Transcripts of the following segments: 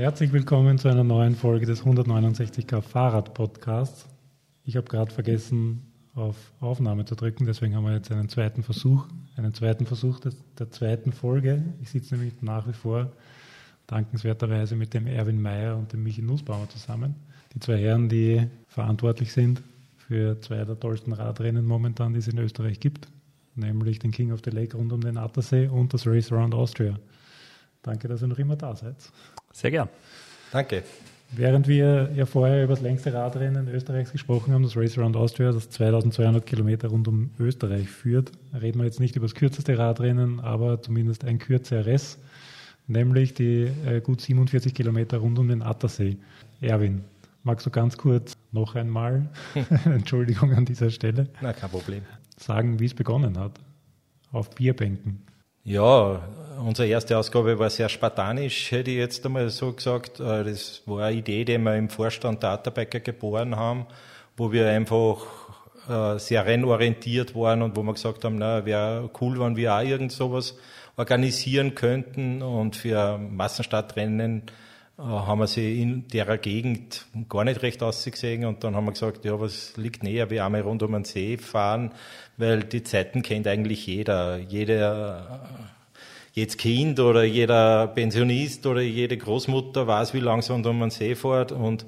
Herzlich willkommen zu einer neuen Folge des 169k Fahrrad Podcasts. Ich habe gerade vergessen, auf Aufnahme zu drücken, deswegen haben wir jetzt einen zweiten Versuch, einen zweiten Versuch des, der zweiten Folge. Ich sitze nämlich nach wie vor dankenswerterweise mit dem Erwin Mayer und dem Michi Nussbaumer zusammen. Die zwei Herren, die verantwortlich sind für zwei der tollsten Radrennen momentan, die es in Österreich gibt, nämlich den King of the Lake rund um den Attersee und das Race Around Austria. Danke, dass ihr noch immer da seid. Sehr gern. Danke. Während wir ja vorher über das längste Radrennen Österreichs gesprochen haben, das Race Around Austria, das 2200 Kilometer rund um Österreich führt, reden wir jetzt nicht über das kürzeste Radrennen, aber zumindest ein kürzeres, nämlich die äh, gut 47 Kilometer rund um den Attersee. Erwin, magst du ganz kurz noch einmal, Entschuldigung an dieser Stelle, Na, kein Problem. sagen, wie es begonnen hat? Auf Bierbänken. Ja, unsere erste Ausgabe war sehr spartanisch, hätte ich jetzt einmal so gesagt. Äh, Das war eine Idee, die wir im Vorstand der Atterbecker geboren haben, wo wir einfach äh, sehr rennorientiert waren und wo wir gesagt haben, na, wäre cool, wenn wir auch irgend sowas organisieren könnten und für Massenstadtrennen äh, haben wir sie in der Gegend gar nicht recht ausgesehen und dann haben wir gesagt, ja, was liegt näher, wie einmal rund um den See fahren, weil die Zeiten kennt eigentlich jeder. Jeder, äh, jedes Kind oder jeder Pensionist oder jede Großmutter weiß, wie lang rund um den See fährt und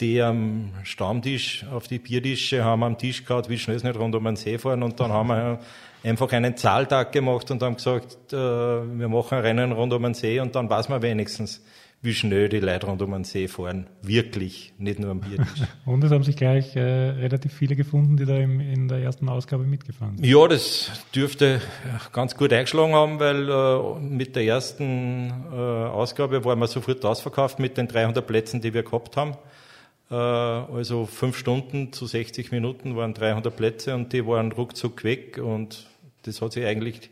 die am Stammtisch auf die Biertische haben am Tisch gehabt, wie schnell sie nicht rund um den See fahren und dann haben wir einfach einen Zahltag gemacht und haben gesagt, äh, wir machen ein Rennen rund um den See und dann weiß man wenigstens, wie schnell die Leute rund um den See fahren. Wirklich, nicht nur am Biertisch. Und es haben sich gleich äh, relativ viele gefunden, die da im, in der ersten Ausgabe mitgefahren sind. Ja, das dürfte ganz gut eingeschlagen haben, weil äh, mit der ersten äh, Ausgabe waren wir sofort ausverkauft mit den 300 Plätzen, die wir gehabt haben. Äh, also fünf Stunden zu 60 Minuten waren 300 Plätze und die waren ruckzuck weg und das hat sich eigentlich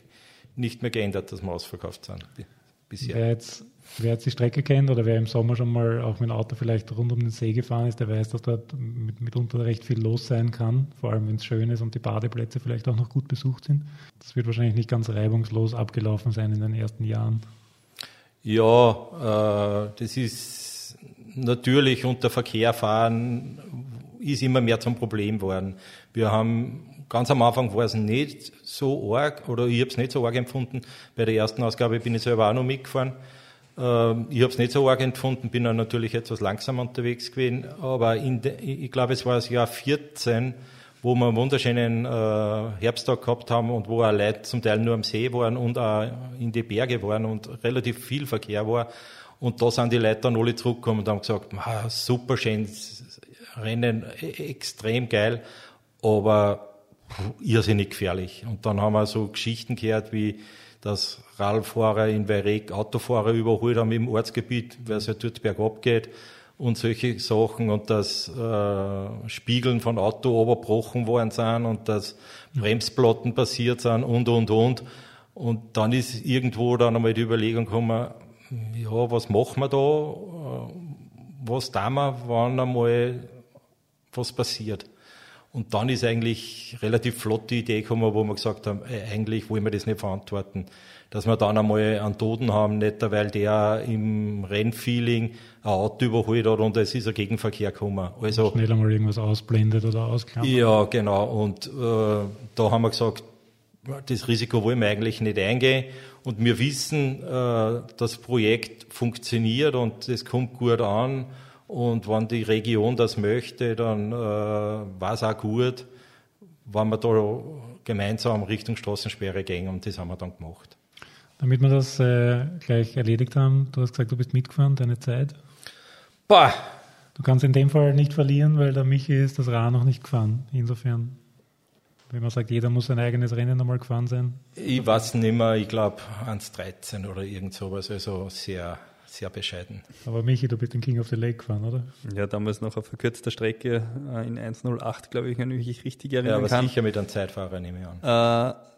nicht mehr geändert, dass wir ausverkauft sind bi- bisher. Wer jetzt, wer jetzt die Strecke kennt oder wer im Sommer schon mal auch mit dem Auto vielleicht rund um den See gefahren ist, der weiß, dass dort mit, mitunter recht viel los sein kann, vor allem wenn es schön ist und die Badeplätze vielleicht auch noch gut besucht sind. Das wird wahrscheinlich nicht ganz reibungslos abgelaufen sein in den ersten Jahren. Ja, äh, das ist natürlich unter Verkehr fahren ist immer mehr zum Problem geworden. Wir haben ganz am Anfang war es nicht so arg oder ich habe es nicht so arg empfunden. Bei der ersten Ausgabe bin ich selber auch noch mitgefahren. Ähm, Ich habe es nicht so arg empfunden, bin dann natürlich etwas langsamer unterwegs gewesen, aber de, ich glaube, es war das Jahr 14, wo wir einen wunderschönen äh, Herbsttag gehabt haben und wo auch Leute zum Teil nur am See waren und auch in die Berge waren und relativ viel Verkehr war. Und da sind die Leute dann alle zurückgekommen und haben gesagt, "Ah, super schön, Rennen, e- extrem geil, aber irrsinnig gefährlich. Und dann haben wir so Geschichten gehört, wie dass Radfahrer in Weireg Autofahrer überholt haben im Ortsgebiet, weil es ja dort bergab geht und solche Sachen und dass äh, Spiegeln von Auto oberbrochen worden sind und dass Bremsplatten passiert sind und und und. Und dann ist irgendwo dann einmal die Überlegung gekommen, ja, was machen wir da? Äh, Was tun wir, wenn einmal was passiert? Und dann ist eigentlich relativ flott die Idee gekommen, wo wir gesagt haben, äh, eigentlich wollen wir das nicht verantworten. Dass wir dann einmal einen Toten haben, nicht weil der im Rennfeeling ein Auto überholt hat und es ist ein Gegenverkehr gekommen. Also, Schnell einmal irgendwas ausblendet oder ausklammert. ja, genau. Und äh, da haben wir gesagt, das Risiko wollen wir eigentlich nicht eingehen. Und wir wissen, äh, das Projekt funktioniert und es kommt gut an. Und wenn die Region das möchte, dann äh, war es auch gut, wenn wir da gemeinsam Richtung Straßensperre gehen. Und das haben wir dann gemacht. Damit wir das äh, gleich erledigt haben, du hast gesagt, du bist mitgefahren, deine Zeit. Boah, Du kannst in dem Fall nicht verlieren, weil der Michi ist das Rad noch nicht gefahren. Insofern, wenn man sagt, jeder muss sein eigenes Rennen einmal gefahren sein. ich weiß nicht mehr, ich glaube 1,13 oder irgend sowas. Also sehr, sehr bescheiden. Aber Michi, du bist den King of the Lake gefahren, oder? Ja, damals noch auf verkürzter Strecke äh, in 1.08, glaube ich, wenn ich mich richtig Ja, erinnern aber kann. sicher mit einem Zeitfahrer nehme ich an. Äh,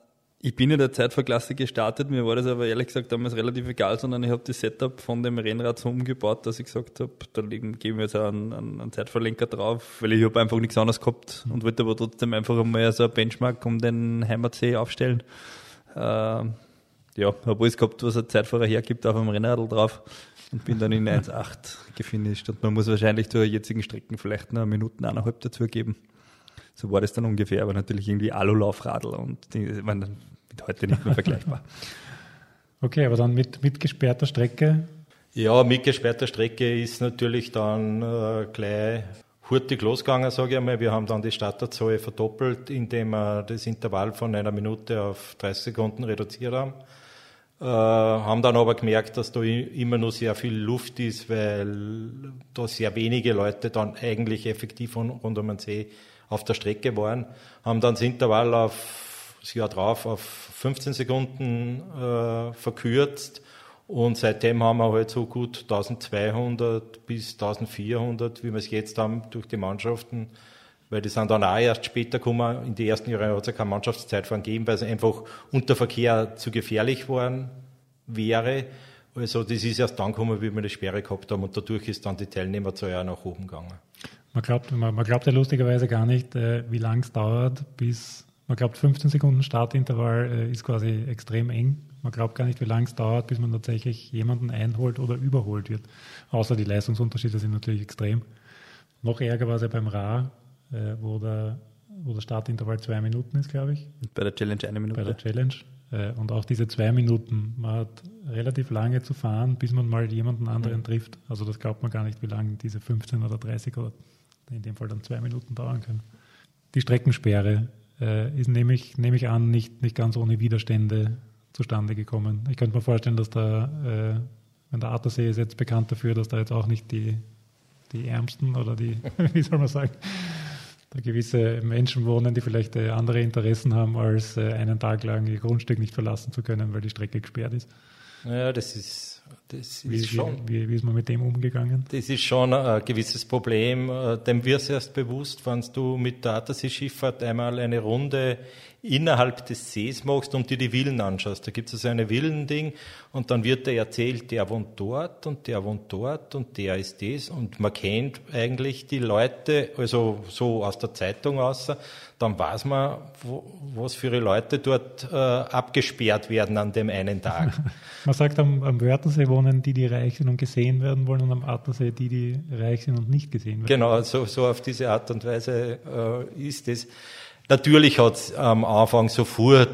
ich bin in der Zeitverklasse gestartet, mir war das aber ehrlich gesagt damals relativ egal, sondern ich habe das Setup von dem Rennrad so umgebaut, dass ich gesagt habe, da geben wir jetzt einen, einen, einen Zeitverlenker drauf, weil ich habe einfach nichts anderes gehabt und wollte aber trotzdem einfach einmal so ein Benchmark um den Heimatsee aufstellen. Äh, ja, habe alles gehabt, was ein Zeitfahrer hergibt, auf dem Rennradl drauf und bin dann in 1,8 gefinisht. Und man muss wahrscheinlich zur jetzigen Strecken vielleicht noch Minuten eineinhalb dazu geben. So war das dann ungefähr, aber natürlich irgendwie Alulaufradl und die waren dann mit heute nicht mehr vergleichbar. Okay, aber dann mit, mit gesperrter Strecke? Ja, mit gesperrter Strecke ist natürlich dann äh, gleich hurtig losgegangen, sage ich einmal. Wir haben dann die Starterzahl verdoppelt, indem wir das Intervall von einer Minute auf 30 Sekunden reduziert haben. Äh, haben dann aber gemerkt, dass da immer noch sehr viel Luft ist, weil da sehr wenige Leute dann eigentlich effektiv rund um den See auf der Strecke waren. Haben dann das Intervall auf das Jahr drauf auf 15 Sekunden äh, verkürzt und seitdem haben wir halt so gut 1200 bis 1400, wie wir es jetzt haben, durch die Mannschaften weil die sind dann auch erst später gekommen. In den ersten Jahren hat es ja keine Mannschaftszeitfahren gegeben, weil es einfach unter Verkehr zu gefährlich worden wäre. Also das ist erst dann gekommen, wie wir die Sperre gehabt haben und dadurch ist dann die Teilnehmerzahl auch nach oben gegangen. Man glaubt, man, man glaubt ja lustigerweise gar nicht, äh, wie lang es dauert, bis man glaubt, 15 Sekunden Startintervall äh, ist quasi extrem eng. Man glaubt gar nicht, wie lange es dauert, bis man tatsächlich jemanden einholt oder überholt wird. Außer die Leistungsunterschiede sind natürlich extrem. Noch ärger war es ja beim Ra, äh, wo, der, wo der Startintervall zwei Minuten ist, glaube ich. Bei der Challenge eine Minute. Bei der Challenge. Äh, und auch diese zwei Minuten, man hat relativ lange zu fahren, bis man mal jemanden anderen mhm. trifft. Also das glaubt man gar nicht, wie lange diese 15 oder 30 oder in dem Fall dann zwei Minuten dauern können. Die Streckensperre äh, ist, nehme ich, nehme ich an, nicht, nicht ganz ohne Widerstände zustande gekommen. Ich könnte mir vorstellen, dass da, äh, wenn der Attersee ist jetzt bekannt dafür, dass da jetzt auch nicht die, die Ärmsten oder die, wie soll man sagen, da gewisse Menschen wohnen, die vielleicht äh, andere Interessen haben, als äh, einen Tag lang ihr Grundstück nicht verlassen zu können, weil die Strecke gesperrt ist. Ja, das ist, das wie, ist schon. Wie, wie, ist man mit dem umgegangen? Das ist schon ein gewisses Problem. Äh, dem wirst du erst bewusst, wenn du mit der Attersee-Schifffahrt einmal eine Runde innerhalb des Sees machst und dir die Villen anschaust. Da gibt es also eine Villending und dann wird dir erzählt, der wohnt dort und der wohnt dort und der ist das und man kennt eigentlich die Leute, also so aus der Zeitung aus, dann weiß man, wo, was für Leute dort äh, abgesperrt werden an dem einen Tag. man sagt, am, am Wörthersee wohnen die, die reich sind und gesehen werden wollen und am Attersee die, die reich sind und nicht gesehen werden. Genau, so, so auf diese Art und Weise äh, ist es. Natürlich hat es am Anfang sofort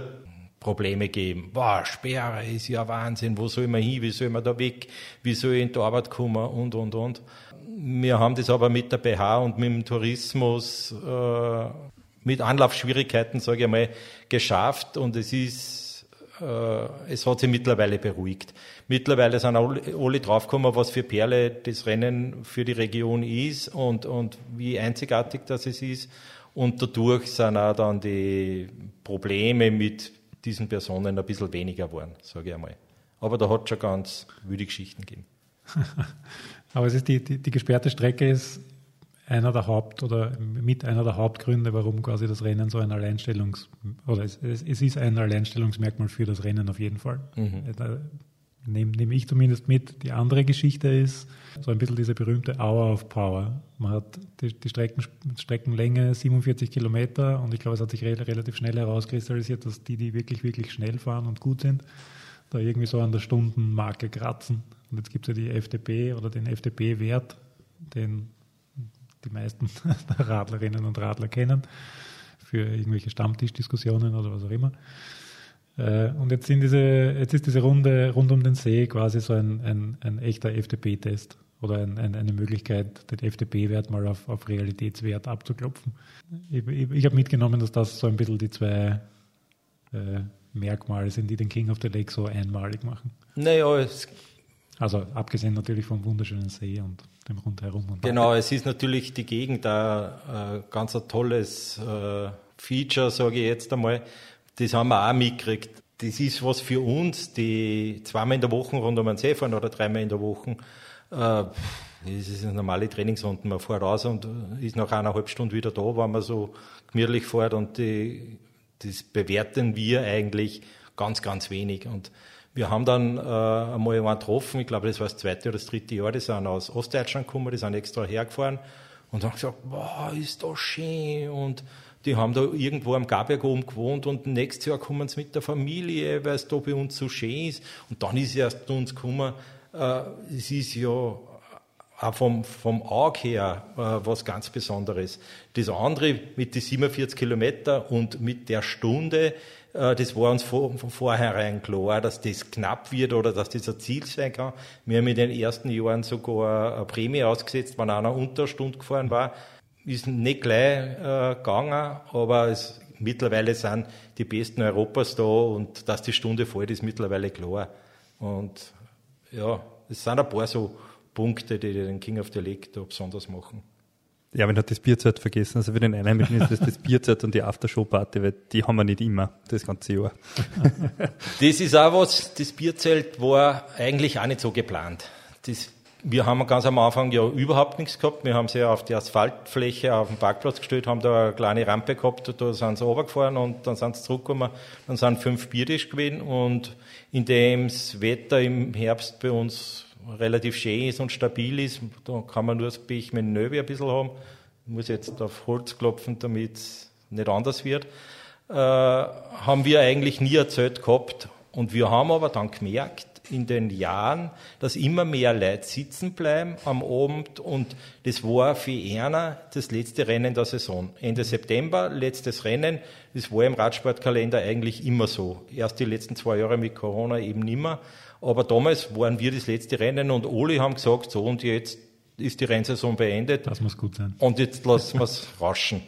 Probleme gegeben. Boah, Sperre ist ja Wahnsinn, wo soll man hin, wie soll man da weg, wie soll ich in die Arbeit kommen und, und, und. Wir haben das aber mit der BH und mit dem Tourismus, äh, mit Anlaufschwierigkeiten, sage ich mal, geschafft und es ist, es hat sich mittlerweile beruhigt. Mittlerweile sind alle, alle draufgekommen, was für Perle das Rennen für die Region ist und, und wie einzigartig das es ist. Und dadurch sind auch dann die Probleme mit diesen Personen ein bisschen weniger geworden, sage ich einmal. Aber da hat es schon ganz wüde Geschichten gegeben. Aber es ist die, die, die, gesperrte Strecke ist einer der Haupt- oder mit einer der Hauptgründe, warum quasi das Rennen so ein Alleinstellungs- oder es, es, es ist ein Alleinstellungsmerkmal für das Rennen auf jeden Fall. Mhm nehme nehm ich zumindest mit. Die andere Geschichte ist so ein bisschen diese berühmte Hour of Power. Man hat die, die Strecken, Streckenlänge 47 Kilometer und ich glaube, es hat sich re relativ schnell herauskristallisiert, dass die, die wirklich, wirklich schnell fahren und gut sind, da irgendwie so an der Stundenmarke kratzen. Und jetzt gibt es ja die FDP oder den FDP-Wert, den die meisten Radlerinnen und Radler kennen, für irgendwelche Stammtischdiskussionen oder was auch immer. Äh, und jetzt, sind diese, jetzt ist diese Runde rund um den See quasi so ein, ein, ein echter FDP-Test oder ein, ein, eine Möglichkeit, den FDP-Wert mal auf, auf Realitätswert abzuklopfen. Ich, ich, ich habe mitgenommen, dass das so ein bisschen die zwei äh, Merkmale sind, die den King of the Lake so einmalig machen. Naja, es also abgesehen natürlich vom wunderschönen See und dem rundherum. Und genau, es ist natürlich die Gegend da äh, ganz ein tolles äh, Feature, sage ich jetzt einmal, das haben wir auch mitgekriegt. Das ist was für uns, die zweimal in der Woche rund um den See fahren oder dreimal in der Woche. Äh, das ist eine normale Trainingsrunde. Man fährt raus und ist nach eineinhalb Stunden wieder da, wenn man so gemütlich fährt. Und die, das bewerten wir eigentlich ganz, ganz wenig. Und wir haben dann äh, einmal einen getroffen, ich glaube, das war das zweite oder das dritte Jahr, die sind aus Ostdeutschland gekommen, die sind extra hergefahren und haben gesagt, wow, ist das schön und die haben da irgendwo am Garberg oben gewohnt und nächstes Jahr kommen sie mit der Familie, weil es da bei uns so schön ist. Und dann ist erst zu uns gekommen, äh, es ist ja auch vom, vom Auge her äh, was ganz Besonderes. Das andere mit den 47 Kilometer und mit der Stunde, äh, das war uns von, von vornherein klar, dass das knapp wird oder dass das ein Ziel sein kann. Wir haben in den ersten Jahren sogar eine Prämie ausgesetzt, wenn einer unter eine Stunde gefahren war. Ist nicht gleich äh, gegangen, aber es, mittlerweile sind die Besten Europas da und dass die Stunde fällt, ist mittlerweile klar. Und ja, es sind ein paar so Punkte, die den King of the Lake da besonders machen. Ja, wenn hat das Bierzeit vergessen. Also für den Einheimischen ist das das Bierzeit und die Aftershow-Party, weil die haben wir nicht immer das ganze Jahr. das ist auch was, das Bierzelt war eigentlich auch nicht so geplant. Das, wir haben ganz am Anfang ja überhaupt nichts gehabt. Wir haben sie auf die Asphaltfläche auf den Parkplatz gestellt, haben da eine kleine Rampe gehabt, da sind sie runtergefahren und dann sind sie zurückgekommen. Dann sind fünf Biertisch gewesen und in dem das Wetter im Herbst bei uns relativ schön ist und stabil ist, da kann man nur das Pech mit Nöbe ein bisschen haben. Ich muss jetzt auf Holz klopfen, damit es nicht anders wird. Äh, haben wir eigentlich nie erzählt gehabt. Und wir haben aber dann gemerkt, in den Jahren, dass immer mehr Leute sitzen bleiben am Abend und das war für einer das letzte Rennen der Saison. Ende September, letztes Rennen, das war im Radsportkalender eigentlich immer so. Erst die letzten zwei Jahre mit Corona eben nimmer. Aber damals waren wir das letzte Rennen und alle haben gesagt, so und jetzt ist die Rennsaison beendet. Das muss gut sein. Und jetzt lassen wir es raschen.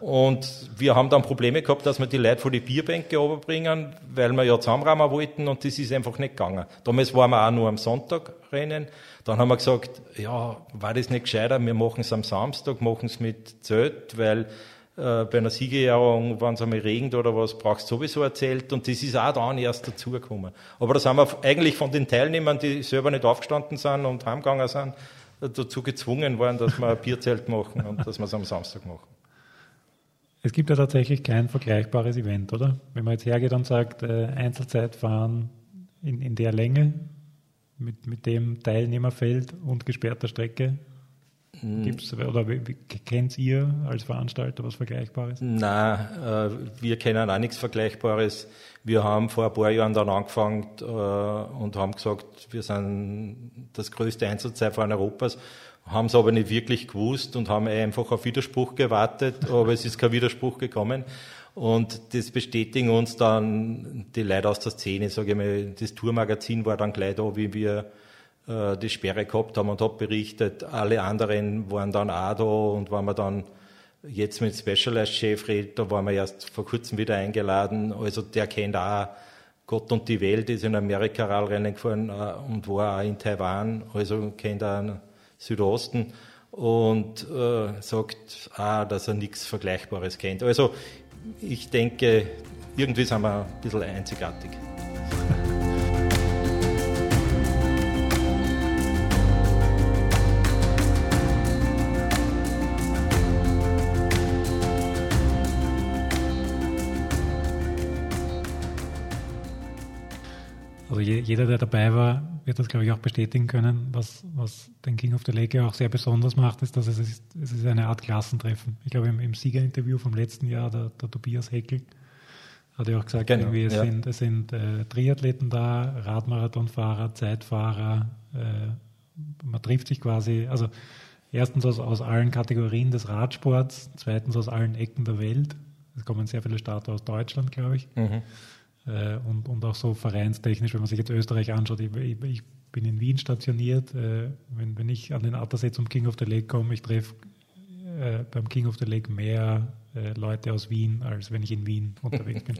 Und wir haben dann Probleme gehabt, dass wir die Leute vor die Bierbänke runterbringen, weil wir ja zusammenrahmen wollten und das ist einfach nicht gegangen. Damals waren wir auch nur am Sonntag rennen. Dann haben wir gesagt, ja, war das nicht gescheiter, wir machen es am Samstag, machen es mit Zelt, weil bei einer Siegerehrung, wenn es einmal regnet oder was, brauchst du sowieso erzählt und das ist auch dann erst dazugekommen. Aber da sind wir eigentlich von den Teilnehmern, die selber nicht aufgestanden sind und heimgegangen sind, dazu gezwungen worden, dass wir ein Bierzelt machen und dass wir es am Samstag machen. Es gibt ja tatsächlich kein vergleichbares Event, oder? Wenn man jetzt hergeht und sagt, äh, Einzelzeitfahren in, in der Länge mit, mit dem Teilnehmerfeld und gesperrter Strecke. Gibt's, oder kennt ihr als Veranstalter was Vergleichbares? Nein, äh, wir kennen auch nichts Vergleichbares. Wir haben vor ein paar Jahren dann angefangen äh, und haben gesagt, wir sind das größte Einzelzeitfahren Europas, haben es aber nicht wirklich gewusst und haben einfach auf Widerspruch gewartet, aber es ist kein Widerspruch gekommen. Und das bestätigen uns dann die Leute aus der Szene, sage ich mal, das Tourmagazin war dann gleich da, wie wir äh, die Sperre gehabt haben und habe berichtet, alle anderen waren dann auch da und waren wir dann jetzt mit Specialized-Chef redet, da waren wir erst vor kurzem wieder eingeladen, also der kennt auch Gott und die Welt, ist in Amerika Radrennen gefahren äh, und war auch in Taiwan, also kennt auch Südosten und äh, sagt auch, dass er nichts Vergleichbares kennt. Also ich denke, irgendwie sind wir ein bisschen einzigartig. Jeder, der dabei war, wird das, glaube ich, auch bestätigen können. Was, was den King of the Lake auch sehr besonders macht, ist, dass es ist, es ist eine Art Klassentreffen. Ich glaube, im, im Siegerinterview vom letzten Jahr, der, der Tobias Heckel, hat er auch gesagt, genau, irgendwie, es ja. sind, es sind äh, Triathleten da, Radmarathonfahrer, Zeitfahrer. Äh, man trifft sich quasi, also erstens aus, aus allen Kategorien des Radsports, zweitens aus allen Ecken der Welt. Es kommen sehr viele Starter aus Deutschland, glaube ich. Mhm. Äh, und, und auch so vereinstechnisch, wenn man sich jetzt Österreich anschaut, ich, ich, ich bin in Wien stationiert, äh, wenn, wenn ich an den Attersee zum King of the Lake komme, ich treffe äh, beim King of the Lake mehr äh, Leute aus Wien, als wenn ich in Wien unterwegs bin.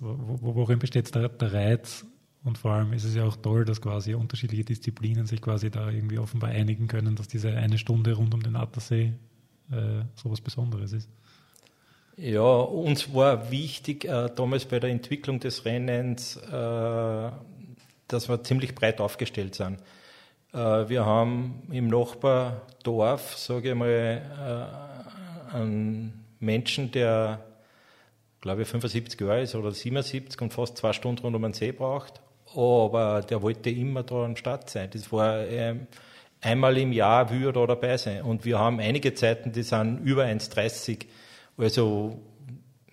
wo, worin besteht der, der Reiz? Und vor allem ist es ja auch toll, dass quasi unterschiedliche Disziplinen sich quasi da irgendwie offenbar einigen können, dass diese eine Stunde rund um den Attersee äh, so was Besonderes ist. Ja, uns war wichtig äh, damals bei der Entwicklung des Rennens, äh, dass wir ziemlich breit aufgestellt sind. Äh, wir haben im Nachbardorf, sage ich mal, äh, einen Menschen, der, glaube ich, 75 Jahre ist oder 77 und fast zwei Stunden rund um den See braucht. Aber der wollte immer da am Start sein. Das war ähm, einmal im Jahr würde er dabei sein. Und wir haben einige Zeiten, die sind über 1,30 Also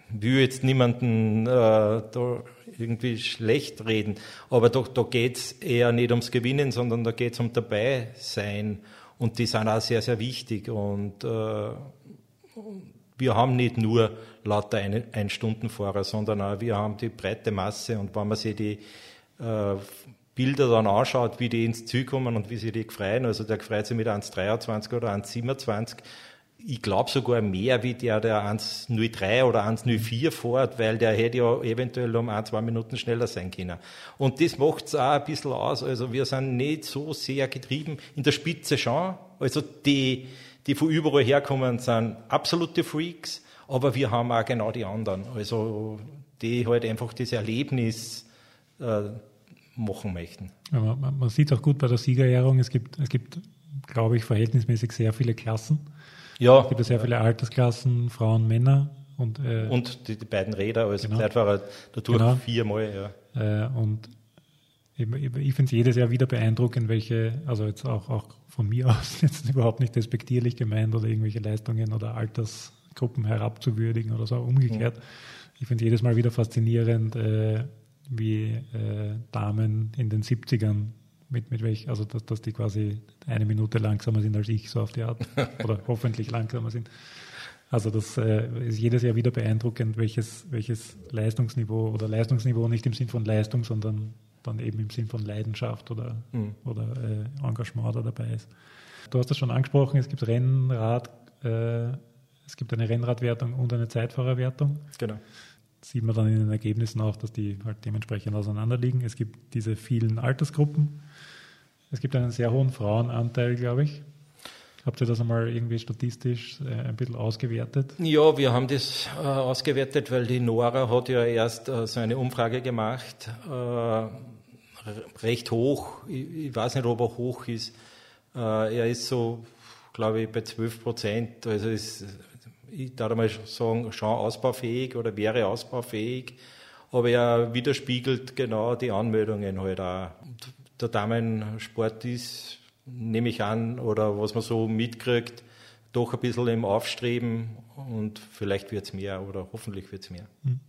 will jetzt niemanden äh, da irgendwie schlecht reden, aber da, da geht es eher nicht ums Gewinnen, sondern da geht es um dabei sein. Und die sind auch sehr, sehr wichtig. Und äh, wir haben nicht nur lauter ein, Einstundenfahrer, sondern auch wir haben die breite Masse. Und wenn man sich die äh, Bilder dann anschaut, wie die ins Ziel kommen und wie sie die freuen, also der freut sich mit 1,23 oder 1,27, ich glaube sogar mehr wie der, der 1,03 oder 1,04 fährt, weil der hätte ja eventuell um ein, zwei Minuten schneller sein können. Und das macht es auch ein bisschen aus. Also wir sind nicht so sehr getrieben, in der Spitze schon. Also die, die von überall herkommen, sind absolute Freaks, aber wir haben auch genau die anderen. Also die halt einfach das Erlebnis äh, machen möchten. Man, man sieht auch gut bei der Siegerehrung, es gibt, es gibt, glaube ich, verhältnismäßig sehr viele Klassen. Ja. Es gibt sehr viele Altersklassen, Frauen, Männer. Und, äh, und die, die, beiden Räder, also genau. Begleitfahrer dadurch genau. viermal. Ja. Äh, und ich, ich finde es jedes Jahr wieder beeindruckend, welche, also jetzt auch, auch von mir aus, jetzt überhaupt nicht despektierlich gemeint oder irgendwelche Leistungen oder Altersgruppen herabzuwürdigen oder so, umgekehrt. Mhm. Ich finde es jedes Mal wieder faszinierend, äh, wie äh, Damen in den 70ern mit, mit welch, also dass, dass die quasi eine Minute langsamer sind als ich, so auf die Art. Oder hoffentlich langsamer sind. Also das äh, ist jedes Jahr wieder beeindruckend, welches, welches Leistungsniveau oder Leistungsniveau nicht im Sinn von Leistung, sondern dann eben im Sinn von Leidenschaft oder, mhm. oder äh, Engagement da dabei ist. Du hast das schon angesprochen, es gibt Rennrad, äh, es gibt eine Rennradwertung und eine Zeitfahrerwertung. Genau sieht man dann in den Ergebnissen auch, dass die halt dementsprechend auseinanderliegen. Es gibt diese vielen Altersgruppen. Es gibt einen sehr hohen Frauenanteil, glaube ich. Habt ihr das einmal irgendwie statistisch äh, ein bisschen ausgewertet? Ja, wir haben das äh, ausgewertet, weil die Nora hat ja erst äh, so eine Umfrage gemacht, äh, recht hoch. Ich, ich, weiß nicht, ob er hoch ist. Äh, er ist so, glaube ich, bei 12 Prozent. Also ist ich darf mal sagen, schon ausbaufähig oder wäre ausbaufähig, aber er widerspiegelt genau die Anmeldungen halt auch. Der Damensport ist, nehme ich an, oder was man so mitkriegt, doch ein bisschen im Aufstreben und vielleicht wird es mehr oder hoffentlich wird es mehr. Hm.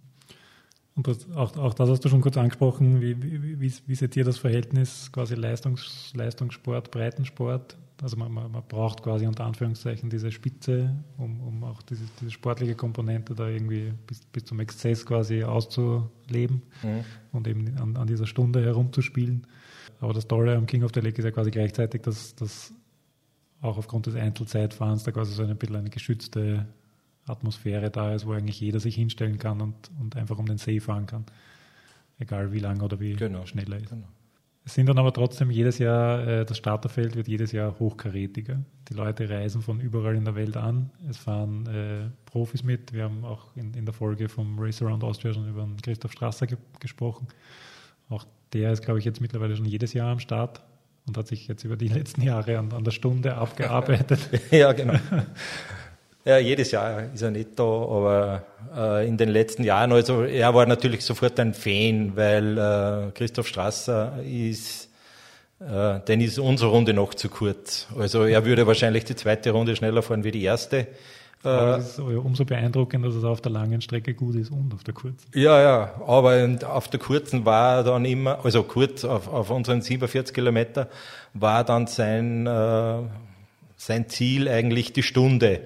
Und das, auch, auch, das hast du schon kurz angesprochen. Wie, wie, wie, wie seht ihr das Verhältnis quasi Leistungs, Leistungssport, Breitensport? Also man, man, man, braucht quasi unter Anführungszeichen diese Spitze, um, um auch diese, diese, sportliche Komponente da irgendwie bis, bis zum Exzess quasi auszuleben mhm. und eben an, an, dieser Stunde herumzuspielen. Aber das Tolle am King of the Lake ist ja quasi gleichzeitig, dass, dass auch aufgrund des Einzelzeitfahrens da quasi so ein bisschen eine geschützte Atmosphäre da ist, wo eigentlich jeder sich hinstellen kann und, und einfach um den See fahren kann. Egal wie lang oder wie genau. schnell er ist. Genau. Es sind dann aber trotzdem jedes Jahr, äh, das Starterfeld wird jedes Jahr hochkarätiger. Die Leute reisen von überall in der Welt an. Es fahren äh, Profis mit. Wir haben auch in, in, der Folge vom Race Around Austria schon über Christoph Strasser ge gesprochen. Auch der ist, glaube ich, jetzt mittlerweile schon jedes Jahr am Start und hat sich jetzt über die letzten Jahre an, an der Stunde abgearbeitet. ja, genau. Ja, jedes Jahr ist er nicht da, aber äh, in den letzten Jahren, also er war natürlich sofort ein Fan, weil äh, Christoph Strasser ist, äh, denn ist unsere Runde noch zu kurz. Also er würde wahrscheinlich die zweite Runde schneller fahren wie die erste. Aber es ist umso beeindruckender, dass es auf der langen Strecke gut ist und auf der kurzen. Ja, ja, aber auf der kurzen war dann immer, also kurz auf, auf unseren 47 Kilometer, war dann sein, äh, sein Ziel eigentlich die Stunde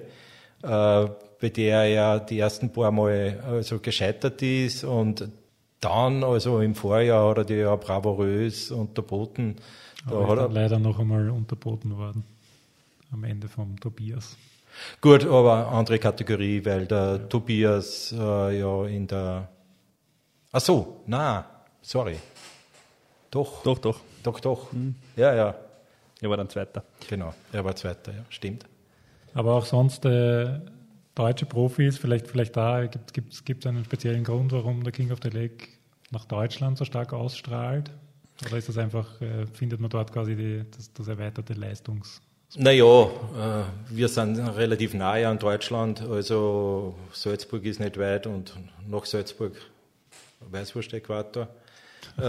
äh, bei der er die ersten paar Mal also gescheitert ist und dann, also im Vorjahr, hat er die ja bravourös unterboten. Da Aber er leider noch einmal unterboten worden am Ende vom Tobias. Gut, aber andere Kategorie, weil der ja. Tobias äh, ja in der. Ach so, na, sorry. Doch. Doch, doch. Doch, doch. Hm. Ja, ja. Er war dann Zweiter. Genau, er war Zweiter, ja, stimmt. Aber auch sonst äh, deutsche Profis, vielleicht, vielleicht da gibt es einen speziellen Grund, warum der King of the Lake nach Deutschland so stark ausstrahlt? Oder ist das einfach, äh, findet man dort quasi die, das, das erweiterte Leistungs... Naja, äh, wir sind relativ nahe an Deutschland, also Salzburg ist nicht weit und nach Salzburg Weißwurst-Äquator. äh,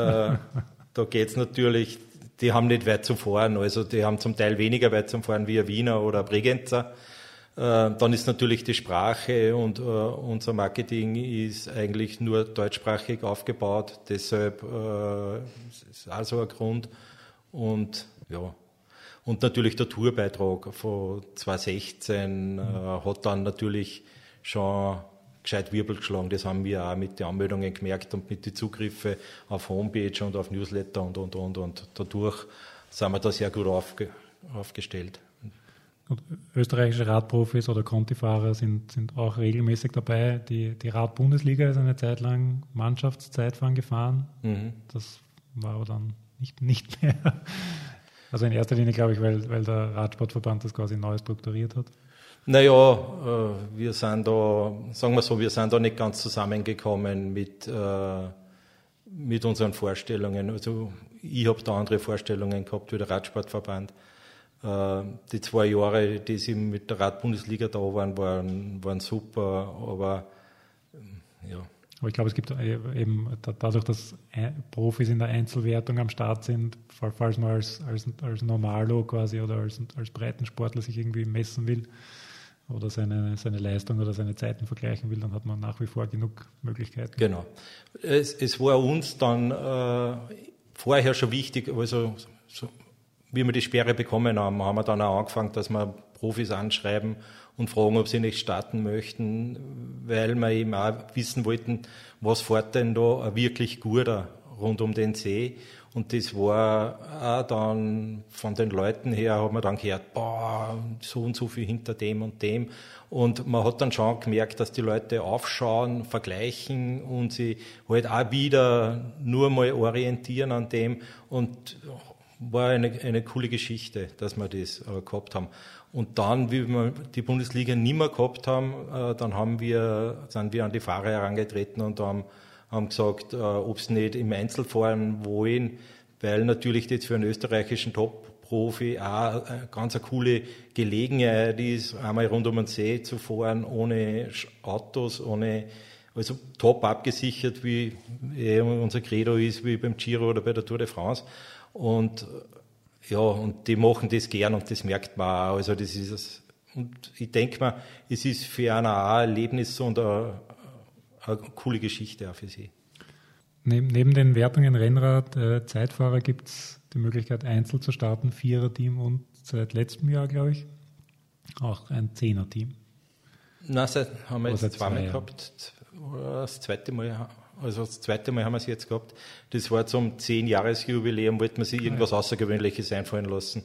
da geht es natürlich die haben nicht weit zum Fahren. Also die haben zum Teil weniger weit zum Fahren wie Wiener oder Bregenzer. dann ist natürlich die Sprache und unser Marketing ist eigentlich nur deutschsprachig aufgebaut. Deshalb ist also ein Grund. Und ja, und natürlich der Tourbeitrag von 2016 mhm. hat dann natürlich schon gescheit Wirbel geschlagen. Das haben wir auch mit den Anmeldungen gemerkt und mit den Zugriffen auf Homepage und auf Newsletter und, und, und. Und dadurch sind wir da sehr gut aufge aufgestellt. Und österreichische Radprofis oder Contifahrer sind, sind auch regelmäßig dabei. Die, die Radbundesliga ist eine Zeit lang Mannschaftszeitfahren gefahren. Mhm. Das war aber dann nicht, nicht mehr. Also in erster Linie, glaube ich, weil, weil der Radsportverband das quasi neu strukturiert hat. Naja, äh, wir sind da, sagen wir so, wir sind da nicht ganz zusammengekommen mit, äh, mit unseren Vorstellungen. Also ich habe da andere Vorstellungen gehabt wie der Radsportverband. Äh, die zwei Jahre, die sie mit der Radbundesliga da waren, waren, waren super, aber ja. Aber ich glaube, es gibt eben dadurch, dass Profis in der Einzelwertung am Start sind, falls man als, als, als Normalo quasi oder als, als Breitensportler sich irgendwie messen will, oder seine, seine Leistung oder seine Zeiten vergleichen will, dann hat man nach wie vor genug Möglichkeiten. Genau. Es, es war uns dann äh, vorher schon wichtig, also so, wie wir die Sperre bekommen haben, haben wir dann auch angefangen, dass wir Profis anschreiben und fragen, ob sie nicht starten möchten, weil wir eben auch wissen wollten, was fährt denn da wirklich guter rund um den See. Und das war auch dann von den Leuten her, hat man dann gehört, boah, so und so viel hinter dem und dem. Und man hat dann schon gemerkt, dass die Leute aufschauen, vergleichen und sie halt auch wieder nur mal orientieren an dem. Und war eine, eine coole Geschichte, dass wir das äh, gehabt haben. Und dann, wie wir die Bundesliga nicht mehr gehabt haben, äh, dann haben wir, sind wir an die Fahrer herangetreten und haben haben gesagt, äh, ob sie nicht im Einzel fahren wollen, weil natürlich jetzt für einen österreichischen Top-Profi auch eine ganz eine coole Gelegenheit ist, einmal rund um den See zu fahren, ohne Autos, ohne, also top abgesichert, wie eh unser Credo ist, wie beim Giro oder bei der Tour de France. Und ja, und die machen das gern und das merkt man auch. Also das ist es. Und ich denke mal, es ist für einen auch ein Erlebnis und eine, eine coole Geschichte auch für sie. Neben, neben den Wertungen Rennrad, äh, Zeitfahrer gibt es die Möglichkeit, Einzel zu starten, Vierer-Team und seit letztem Jahr, glaube ich, auch ein Zehner-Team. Nein, seit, haben wir jetzt zweimal gehabt. Das zweite Mal, also das zweite Mal haben wir es jetzt gehabt. Das war zum Zehn-Jahres-Jubiläum, wollten wir sich irgendwas Außergewöhnliches einfallen lassen.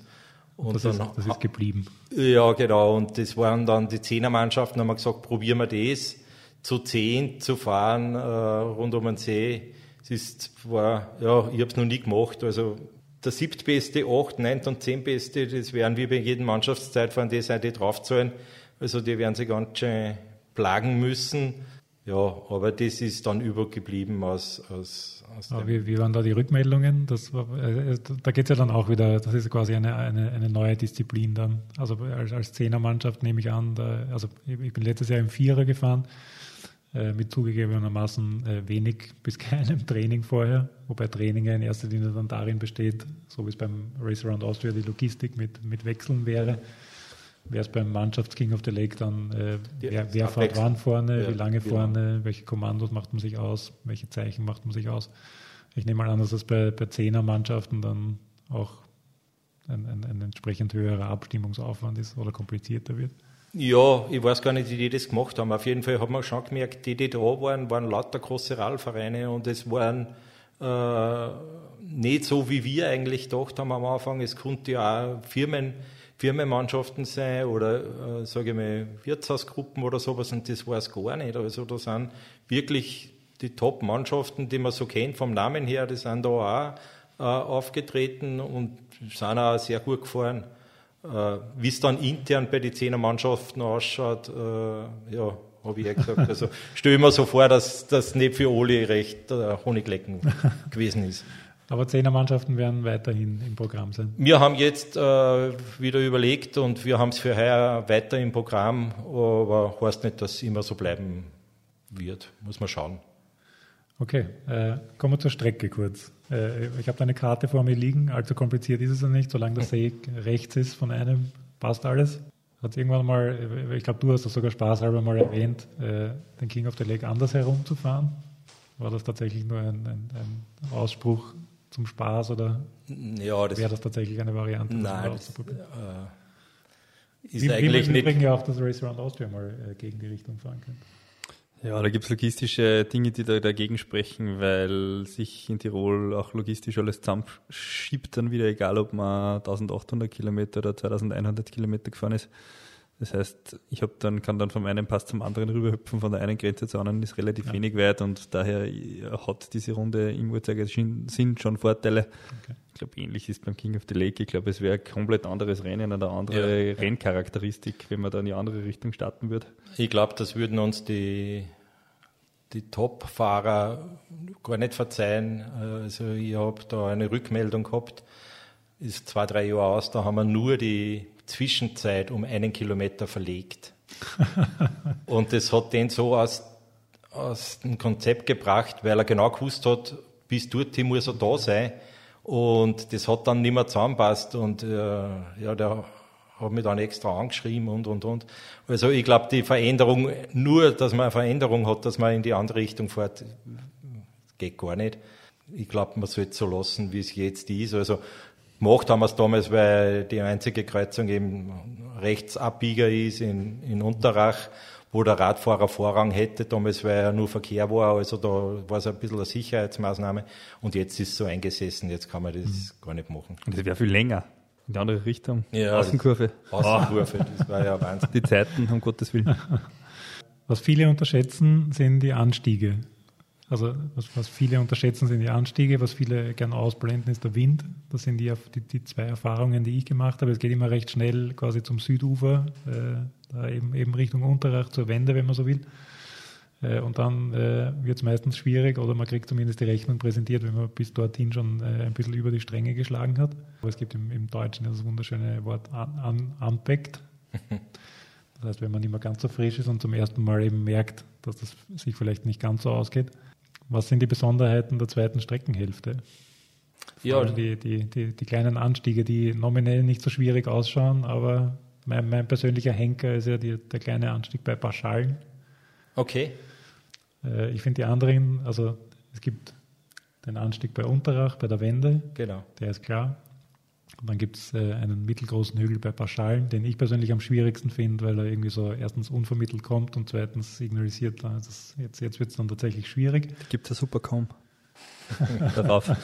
Und das, dann, ist, das ist geblieben. Ja, genau. Und das waren dann die Zehnermannschaften, haben wir gesagt, probieren wir das zu zehn zu fahren äh, rund um den See. Es ist war, ja, ich habe es noch nie gemacht. Also der siebtbeste, acht, neun und zehnbeste, das werden wie bei jedem Mannschaftszeitfahren die Seite draufzahlen. Also die werden sich ganz schön plagen müssen. Ja, aber das ist dann übergeblieben aus, aus, aus wie, wie waren da die Rückmeldungen? Das war, äh, da geht es ja dann auch wieder, das ist quasi eine, eine, eine neue Disziplin dann. Also als, als Zehnermannschaft nehme ich an, da, also ich bin letztes Jahr im Vierer gefahren äh, mit zugegebenermaßen äh, wenig bis keinem Training vorher, wobei Training ja in erster Linie dann darin besteht, so wie es beim Race Around Austria die Logistik mit, mit Wechseln wäre, wäre es beim Mannschafts-King of the Lake dann, äh, wer, wer fährt wann vorne, ja, wie lange genau. vorne, welche Kommandos macht man sich aus, welche Zeichen macht man sich aus. Ich nehme mal an, dass das bei, bei Zehner-Mannschaften dann auch ein, ein, ein entsprechend höherer Abstimmungsaufwand ist oder komplizierter wird. Ja, ich weiß gar nicht, wie die das gemacht haben. Auf jeden Fall hat man schon gemerkt, die, die da waren, waren lauter große Rallvereine und es waren äh, nicht so, wie wir eigentlich gedacht haben am Anfang. Es konnte ja auch Firmen, Firmenmannschaften sein oder, äh, sage ich mal, Wirtshausgruppen oder sowas und das war es gar nicht. Also da sind wirklich die Top-Mannschaften, die man so kennt vom Namen her, die sind da auch äh, aufgetreten und sind auch sehr gut gefahren. Äh, Wie es dann intern bei den Zehnermannschaften ausschaut, äh, ja, habe ich ja gesagt. Also stelle ich mir so vor, dass das nicht für alle recht äh, Honiglecken gewesen ist. Aber Zehnermannschaften werden weiterhin im Programm sein. Wir haben jetzt äh, wieder überlegt und wir haben es für heuer weiter im Programm, aber heißt nicht, dass es immer so bleiben wird. Muss man schauen. Okay, äh, kommen wir zur Strecke kurz. Äh, ich habe da eine Karte vor mir liegen, allzu kompliziert ist es ja nicht, solange der See rechts ist von einem, passt alles. Hat irgendwann mal, ich glaube, du hast das sogar spaßhalber mal erwähnt, äh, den King of the Lake anders herumzufahren? War das tatsächlich nur ein, ein, ein Ausspruch zum Spaß oder ja, das wäre das tatsächlich eine Variante? Nein, das, äh, ist wie, eigentlich wie nicht. ja auch das Race Around Austria mal äh, gegen die Richtung fahren können. Ja, da gibt es logistische Dinge, die da dagegen sprechen, weil sich in Tirol auch logistisch alles zusammenschiebt dann wieder, egal ob man 1800 Kilometer oder 2100 Kilometer gefahren ist. Das heißt, ich habe dann, kann dann vom einen Pass zum anderen rüberhüpfen, von der einen Grenze zur anderen ist relativ ja. wenig weit und daher hat diese Runde im Uhrzeigersinn schon Vorteile. Okay. Ich glaube, ähnlich ist beim King of the Lake. Ich glaube, es wäre ein komplett anderes Rennen, eine andere ja. Renncharakteristik, wenn man da in die andere Richtung starten würde. Ich glaube, das würden uns die, die Top-Fahrer gar nicht verzeihen. Also ich habe da eine Rückmeldung gehabt, ist zwei, drei Jahre aus, da haben wir nur die Zwischenzeit um einen Kilometer verlegt. und das hat den so aus, aus dem Konzept gebracht, weil er genau gewusst hat, bis dorthin muss er da sein. Und das hat dann nicht mehr zusammenpasst. Und äh, ja, der hat mich dann extra angeschrieben und, und, und. Also ich glaube, die Veränderung, nur, dass man eine Veränderung hat, dass man in die andere Richtung fährt, geht gar nicht. Ich glaube, man sollte es so lassen, wie es jetzt ist. Also Gemacht haben wir es damals, weil die einzige Kreuzung eben Rechtsabbieger ist in, in Unterrach, wo der Radfahrer Vorrang hätte. Damals, weil er nur Verkehr war, also da war es ein bisschen eine Sicherheitsmaßnahme. Und jetzt ist es so eingesessen, jetzt kann man das mhm. gar nicht machen. Und das wäre viel länger. In die andere Richtung. Ja, Außenkurve. Außenkurve, das war ja Wahnsinn. Die Zeiten, um Gottes Willen. Was viele unterschätzen, sind die Anstiege. Also was, was viele unterschätzen, sind die Anstiege, was viele gerne ausblenden, ist der Wind. Das sind die, die, die, zwei Erfahrungen, die ich gemacht habe. Es geht immer recht schnell quasi zum Südufer, äh, da eben, eben Richtung Unterrach zur Wende, wenn man so will. Äh, und dann äh, wird es meistens schwierig oder man kriegt zumindest die Rechnung präsentiert, wenn man bis dorthin schon äh, ein bisschen über die Stränge geschlagen hat. Aber es gibt im, im Deutschen das wunderschöne Wort un, unpacked. Das heißt, wenn man nicht mehr ganz so frisch ist und zum ersten Mal eben merkt, dass das sich vielleicht nicht ganz so ausgeht, was sind die Besonderheiten der zweiten Streckenhälfte? ja, die, die, die, die, kleinen Anstiege, die nominell nicht so schwierig ausschauen, aber mein, mein persönlicher Henker ist ja die, der kleine Anstieg bei Paschallen. Okay. Äh, ich finde die anderen, also es gibt den Anstieg bei Unterrach, bei der Wende. Genau. Der ist klar. Und dann gibt es äh, einen mittelgroßen Hügel bei Paschalen, den ich persönlich am schwierigsten finde, weil er irgendwie so erstens unvermittelt kommt und zweitens signalisiert, also jetzt, jetzt wird es dann tatsächlich schwierig. Gibt es ja super kaum darauf.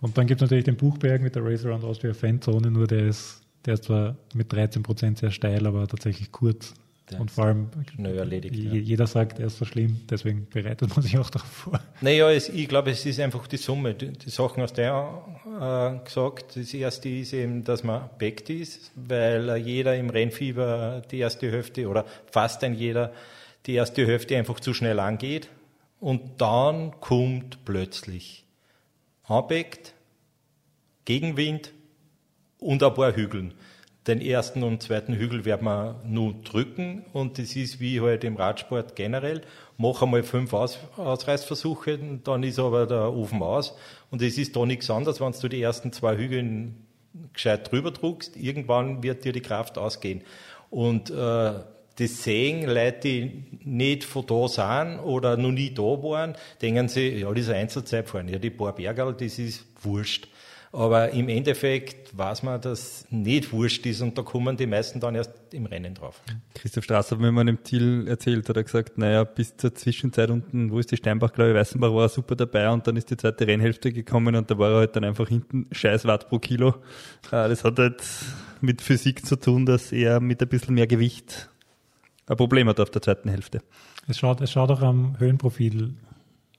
und dann gibt es natürlich den Buchberg mit der Race Around Austria Fanzone, nur der ist, der ist zwar mit 13 Prozent sehr steil, aber tatsächlich kurz und vor allem, erledigt, jeder ja. sagt, er ist so schlimm, deswegen bereitet man sich auch darauf vor. Naja, es, ich glaube, es ist einfach die Summe. Die, die Sachen du ja äh, gesagt. Das erste ist eben, dass man backt ist, weil jeder im Rennfieber die erste Hälfte oder fast ein jeder die erste Hälfte einfach zu schnell angeht. Und dann kommt plötzlich Anbeckt, Gegenwind und ein paar Hügeln den ersten und zweiten Hügel werden wir nun drücken und das ist wie halt im Radsport generell. Mach einmal fünf aus Ausreißversuche, dann ist aber der Ofen aus und es ist da nichts anderes, wenn du die ersten zwei Hügel gescheit drüber druckst, irgendwann wird dir die Kraft ausgehen. Und äh, das sehen Leute, die nicht von da sind oder noch nie da waren, denken sie, ja, das ist ein Einzelzeitfahren, ja, die paar Bergerl, das ist wurscht. Aber im Endeffekt weiß man, dass nicht wurscht ist und da kommen die meisten dann erst im Rennen drauf. Christoph Strasser hat mir mal im Ziel erzählt, hat er gesagt, naja, bis zur Zwischenzeit unten, wo ist die Steinbach, glaube ich, Weißenbach war er super dabei und dann ist die zweite Rennhälfte gekommen und da war er halt dann einfach hinten scheiß Watt pro Kilo. Äh, das hat halt mit Physik zu tun, dass er mit ein bisschen mehr Gewicht ein Problem hat auf der zweiten Hälfte. Es schaut, es schaut auch am Höhenprofil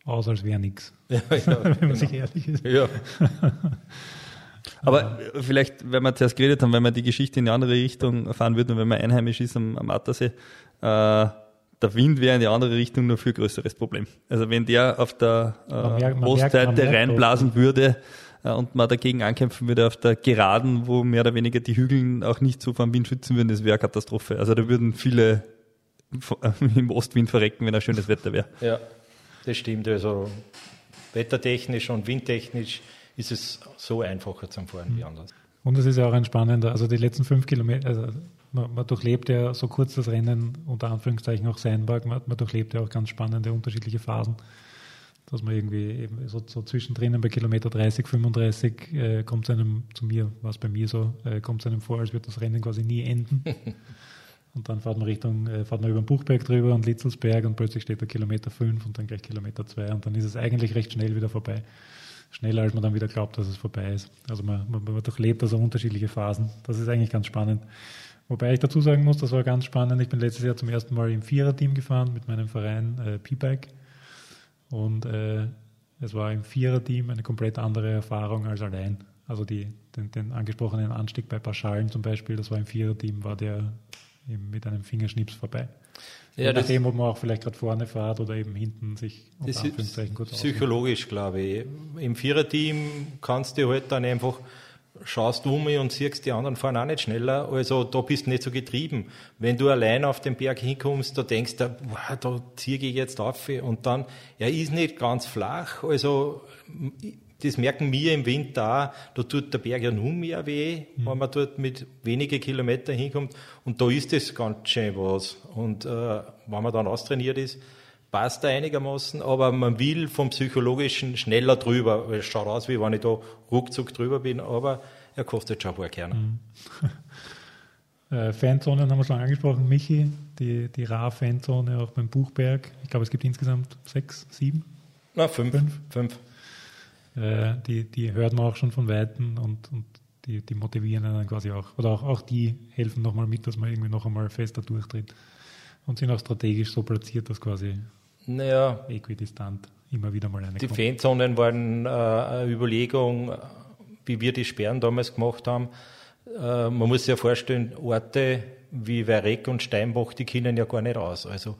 aus, als wäre nichts. Ja, ja, wenn man genau. sich ehrlich ist. Ja. Aber vielleicht, wenn wir zuerst geredet haben, wenn man die Geschichte in eine andere Richtung erfahren würde und wenn man einheimisch ist am, am Attersee, äh, der Wind wäre in die andere Richtung nur viel größeres Problem. Also wenn der auf der äh, Ostseite reinblasen würde äh, und man dagegen ankämpfen würde auf der Geraden, wo mehr oder weniger die Hügel auch nicht so vom Wind schützen würden, das wäre Katastrophe. Also da würden viele im Ostwind verrecken, wenn ein schönes Wetter wäre. Ja. Das stimmt. Also wettertechnisch und windtechnisch ist es so einfacher zum Fahren wie anders. Und es ist ja auch ein spannender, also die letzten fünf Kilometer, also man, man, durchlebt ja so kurz das Rennen, unter Anführungszeichen auch Seinberg, man, man durchlebt ja auch ganz spannende unterschiedliche Phasen dass man irgendwie eben so, so zwischendrin bei Kilometer 30, 35 äh, kommt es einem, zu mir war es bei mir so, äh, kommt es einem vor, als würde das Rennen quasi nie enden. und dann fährt man Richtung, äh, fährt man über den Buchberg drüber und Litzelsberg und plötzlich steht da Kilometer 5 und dann gleich Kilometer 2 und dann ist es eigentlich recht schnell wieder vorbei. Schneller, als man dann wieder glaubt, dass es vorbei ist. Also man, man, man durchlebt also unterschiedliche Phasen. Das ist eigentlich ganz spannend. Wobei ich dazu sagen muss, das war ganz spannend. Ich bin letztes Jahr zum ersten Mal im Viererteam gefahren mit meinem Verein äh, P-Bike und äh, es war im Viererteam eine komplett andere Erfahrung als allein. Also die, den, den angesprochenen Anstieg bei Paschalen zum Beispiel, das war im Viererteam, war der mit einem Fingerschnips vorbei. Ja, Je nachdem, ob man auch vielleicht gerade vorne fährt oder eben hinten sich unter Anführungszeichen gut Psychologisch, glaube ich. Im Viererteam kannst du halt dann einfach schaust um mich und siehst, die anderen fahren auch nicht schneller. Also da bist du nicht so getrieben. Wenn du allein auf den Berg hinkommst, da denkst du, wow, da ziehe ich jetzt auf und dann, er ist nicht ganz flach. Also das merken wir im Winter auch, da tut der Berg ja nun mehr weh, mhm. wenn man dort mit wenigen Kilometern hinkommt. Und da ist das ganz schön was. Und äh, wenn man dann austrainiert ist, passt er einigermaßen, aber man will vom Psychologischen schneller drüber. Es schaut aus, wie wenn ich da ruckzuck drüber bin, aber er kostet schon ein paar Kerne. Mhm. äh, Fanzonen haben wir schon angesprochen. Michi, die, die RA-Fanzone auch beim Buchberg. Ich glaube, es gibt insgesamt sechs, sieben? Na, fünf. Fünf. fünf. Äh, die, die hört man auch schon von Weitem und, und die, die motivieren dann quasi auch. Oder auch, auch die helfen nochmal mit, dass man irgendwie noch einmal fester durchtritt und sind auch strategisch so platziert, dass quasi naja, äquidistant immer wieder mal eine Die kommt. Fanzonen waren äh, eine Überlegung, wie wir die Sperren damals gemacht haben. Äh, man muss sich ja vorstellen, Orte wie Weirek und Steinbach, die kennen ja gar nicht aus. Also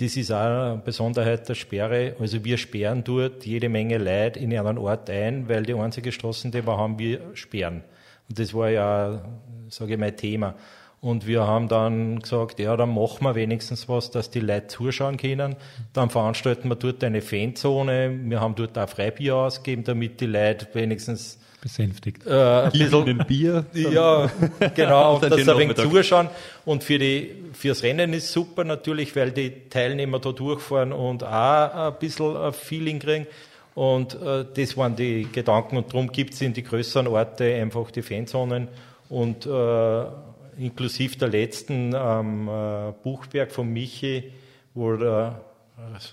das ist auch eine Besonderheit der Sperre. Also wir sperren dort jede Menge Leute in einen Ort ein, weil die einzige Straßen, die wir haben, wir sperren. Und das war ja, sage ich mal, Thema. Und wir haben dann gesagt, ja, dann machen wir wenigstens was, dass die Leute zuschauen können. Dann veranstalten wir dort eine Fanzone. Wir haben dort auch Freibier ausgegeben, damit die Leute wenigstens besänftigt. Äh, ein bisschen Bier. Ja, genau, und dass ein wenig zuschauen. Und für die, fürs Rennen ist super natürlich, weil die Teilnehmer da durchfahren und auch ein bisschen ein Feeling kriegen. Und äh, das waren die Gedanken und darum gibt es in die größeren Orte einfach die Fanzonen und äh, inklusive der letzten am äh, Buchberg von Michi, wo der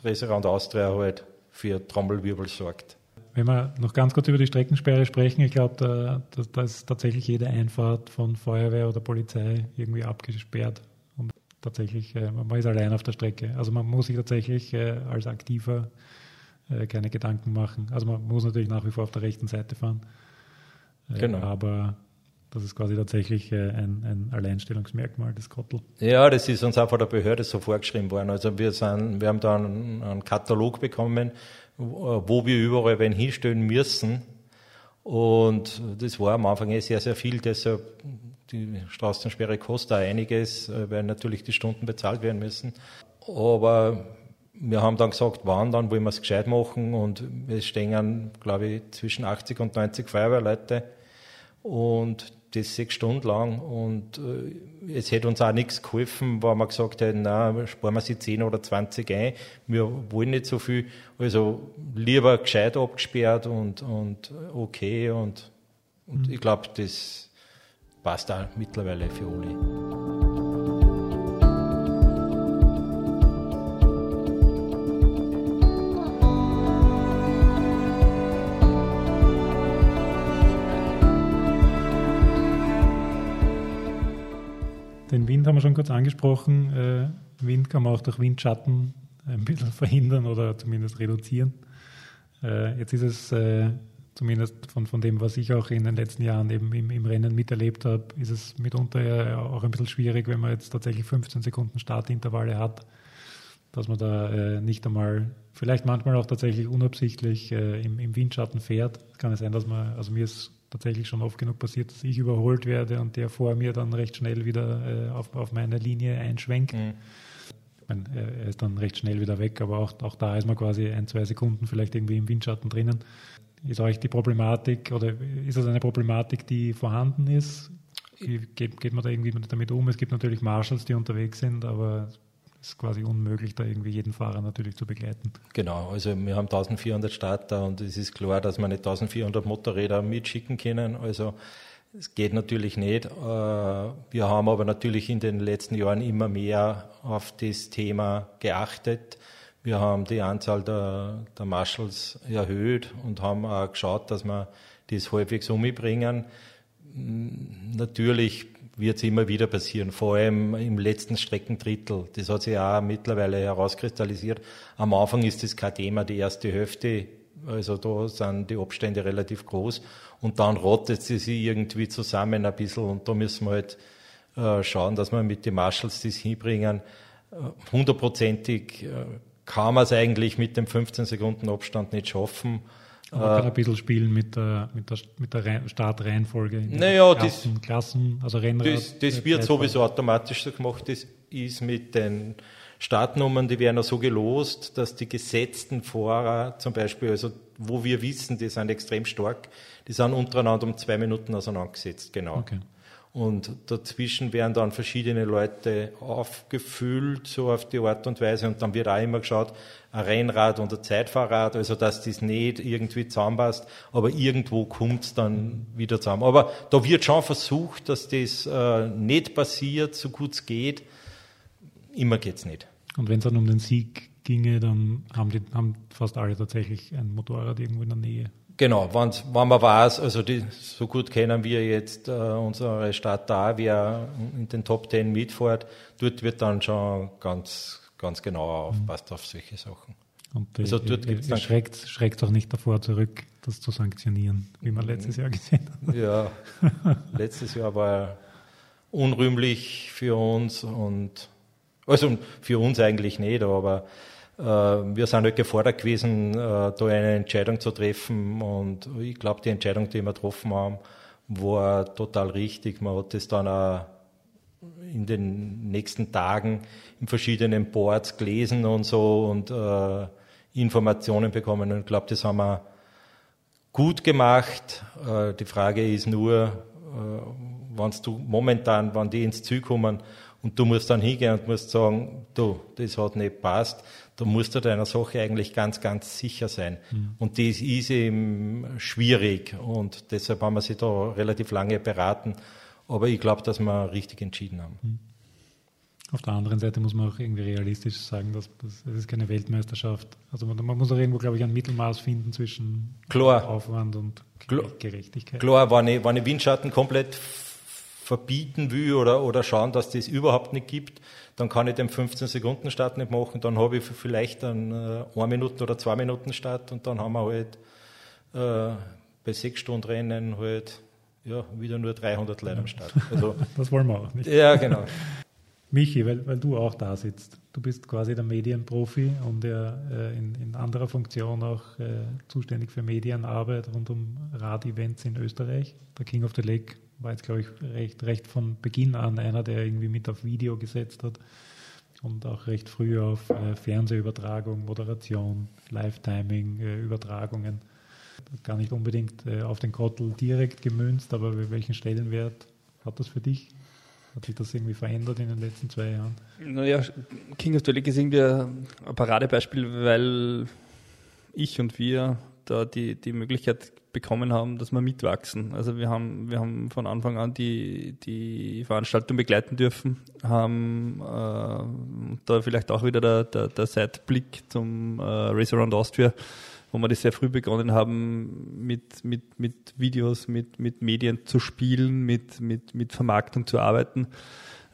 Restaurant Austria halt für Trommelwirbel sorgt. Wenn wir noch ganz kurz über die Streckensperre sprechen, ich glaube, da, da, da, ist tatsächlich jede Einfahrt von Feuerwehr oder Polizei irgendwie abgesperrt. Und tatsächlich, äh, man ist allein auf der Strecke. Also man muss sich tatsächlich äh, als Aktiver äh, keine Gedanken machen. Also man muss natürlich nach wie vor auf der rechten Seite fahren. Genau. Aber das ist quasi tatsächlich ein, ein Alleinstellungsmerkmal des Kottel. Ja, das ist uns auch von der Behörde so vorgeschrieben worden. Also wir, sind, wir haben da einen, einen Katalog bekommen, wo wir überall wen hinstellen müssen. Und das war am Anfang eh sehr, sehr viel. Deshalb die Straßensperre kostet auch einiges, äh, weil natürlich die Stunden bezahlt werden müssen. Aber wir haben dann gesagt, wann, dann wollen wir es gescheit machen. Und es stehen, glaube ich, zwischen 80 und 90 Feuerwehrleute. Und das sechs Stunden lang und äh, es hätte uns auch nichts geholfen, wenn wir gesagt hätten, na, sparen wir sie 10 oder 20 ein, wir wollen nicht so viel, also lieber gescheit abgesperrt und, und okay und, und mhm. ich glaube, das passt auch mittlerweile für alle. Wir schon kurz angesprochen. Äh, Wind kann man auch durch Windschatten ein bisschen verhindern oder zumindest reduzieren. Äh, jetzt ist es äh, zumindest von, von dem, was ich auch in den letzten Jahren eben im, im Rennen miterlebt habe, ist es mitunter ja auch ein bisschen schwierig, wenn man jetzt tatsächlich 15 Sekunden Startintervalle hat, dass man da äh, nicht einmal, vielleicht manchmal auch tatsächlich unabsichtlich äh, im, im Windschatten fährt. Kann es sein, dass man, also mir ist tatsächlich schon oft genug passiert, dass ich überholt werde und der vor mir dann recht schnell wieder äh, auf, auf meine Linie einschwenkt. Mhm. Ich meine, er ist dann recht schnell wieder weg, aber auch, auch da ist man quasi ein, zwei Sekunden vielleicht irgendwie im Windschatten drinnen. ist euch die Problematik oder ist das eine Problematik, die vorhanden ist? Wie geht, geht man da irgendwie damit um? Es gibt natürlich Marshals, die unterwegs sind, aber ist quasi unmöglich, da irgendwie jeden Fahrer natürlich zu begleiten. Genau, also wir haben 1400 Starter und es ist klar, dass wir nicht 1400 Motorräder mitschicken können. Also es geht natürlich nicht. Äh, wir haben aber natürlich in den letzten Jahren immer mehr auf das Thema geachtet. Wir haben die Anzahl der, der Marshals erhöht und haben auch geschaut, dass wir das halbwegs umbringen. Natürlich wird es immer wieder passieren, vor allem im letzten Streckendrittel. Das hat sich auch mittlerweile herauskristallisiert. Am Anfang ist das kein Thema, die erste Hälfte, also da sind die Abstände relativ groß und dann rottet sie sich irgendwie zusammen ein bisschen und da müssen wir halt äh, schauen, dass wir mit den Marshals das hinbringen. Äh, hundertprozentig äh, kann man es eigentlich mit dem 15 Sekunden Abstand nicht schaffen. Man kann ein bisschen spielen mit der, mit der, mit der Startreihenfolge. Naja, das, Klassen, also Rennrad. Das, das wird sowieso automatisch so gemacht. Das ist mit den Startnummern, die werden auch so gelost, dass die gesetzten Fahrer zum Beispiel, also wo wir wissen, die sind extrem stark, die sind untereinander um zwei Minuten auseinandergesetzt, genau. Okay. Und dazwischen werden dann verschiedene Leute aufgefüllt, so auf die Art und Weise. Und dann wird auch immer geschaut, ein Rennrad und ein Zeitfahrrad, also dass das nicht irgendwie zusammenpasst, aber irgendwo kommt es dann wieder zusammen. Aber da wird schon versucht, dass das äh, nicht passiert, so gut es geht. Immer geht es nicht. Und wenn es dann um den Sieg ginge, dann haben, die, haben fast alle tatsächlich ein Motorrad irgendwo in der Nähe. Genau, wenn, wenn man weiß, also die, so gut kennen wir jetzt äh, unsere Stadt da, wer in den Top Ten mitfährt, dort wird dann schon ganz, ganz genau aufpasst auf solche Sachen. Und also dort gibt's dann schreckt, schreckt auch nicht davor zurück, das zu sanktionieren, wie man letztes Jahr gesehen hat. Ja, letztes Jahr war unrühmlich für uns und also für uns eigentlich nicht, aber wir sind halt gefordert gewesen, äh, da eine Entscheidung zu treffen und ich glaube, die Entscheidung, die wir getroffen haben, war total richtig. Man hat das dann auch in den nächsten Tagen in verschiedenen Boards gelesen und so und äh, Informationen bekommen und ich glaube, das haben wir gut gemacht. Äh, die Frage ist nur, äh, wenn du momentan, wenn die ins Ziel kommen und du musst dann hingehen und musst sagen, du, das hat nicht passt, da musst du deiner Sache eigentlich ganz, ganz sicher sein. Mhm. Und das ist eben schwierig und deshalb haben wir sie da relativ lange beraten. Aber ich glaube, dass wir richtig entschieden haben. Mhm. Auf der anderen Seite muss man auch irgendwie realistisch sagen, dass das, das ist keine Weltmeisterschaft. Also man, man, muss auch irgendwo, glaube ich, ein Mittelmaß finden zwischen Klar. Aufwand und Klar. Gerechtigkeit. Klar, wenn ich, wenn ich Windschatten komplett verbieten will oder, oder schauen, dass das überhaupt nicht gibt, dann kann ich den 15-Sekunden-Start nicht machen, dann habe ich vielleicht einen äh, 1 Minuten oder 2 Minuten Start und dann haben wir halt äh, bei 6 Stunden Rennen halt ja, wieder nur 300 Leute am Start. Also, das wollen wir auch nicht. Ja, genau. Michi, weil, weil du auch da sitzt. Du bist quasi der Medienprofi und ja, äh, in, in anderer Funktion auch äh, zuständig für Medienarbeit rund um Rad-Events in Österreich. Der King of the Lake war jetzt, glaube ich, recht, recht von Beginn an einer, der irgendwie mit auf Video gesetzt hat und auch recht früh auf äh, Fernsehübertragung, Moderation, Live-Timing, äh, Übertragungen. Gar nicht unbedingt äh, auf den Kottel direkt gemünzt, aber welchen Stellenwert hat das für dich? Hat sich das irgendwie verändert in den letzten zwei Jahren? Naja, King of the Lake ist irgendwie ein Paradebeispiel, weil ich und wir da die, die Möglichkeit bekommen haben, dass wir mitwachsen. Also wir haben, wir haben von Anfang an die, die Veranstaltung begleiten dürfen, haben äh, da vielleicht auch wieder der, der, der Seitblick zum äh, Race Around Austria, wo wir das sehr früh begonnen haben, mit, mit, mit Videos, mit, mit Medien zu spielen, mit, mit, mit Vermarktung zu arbeiten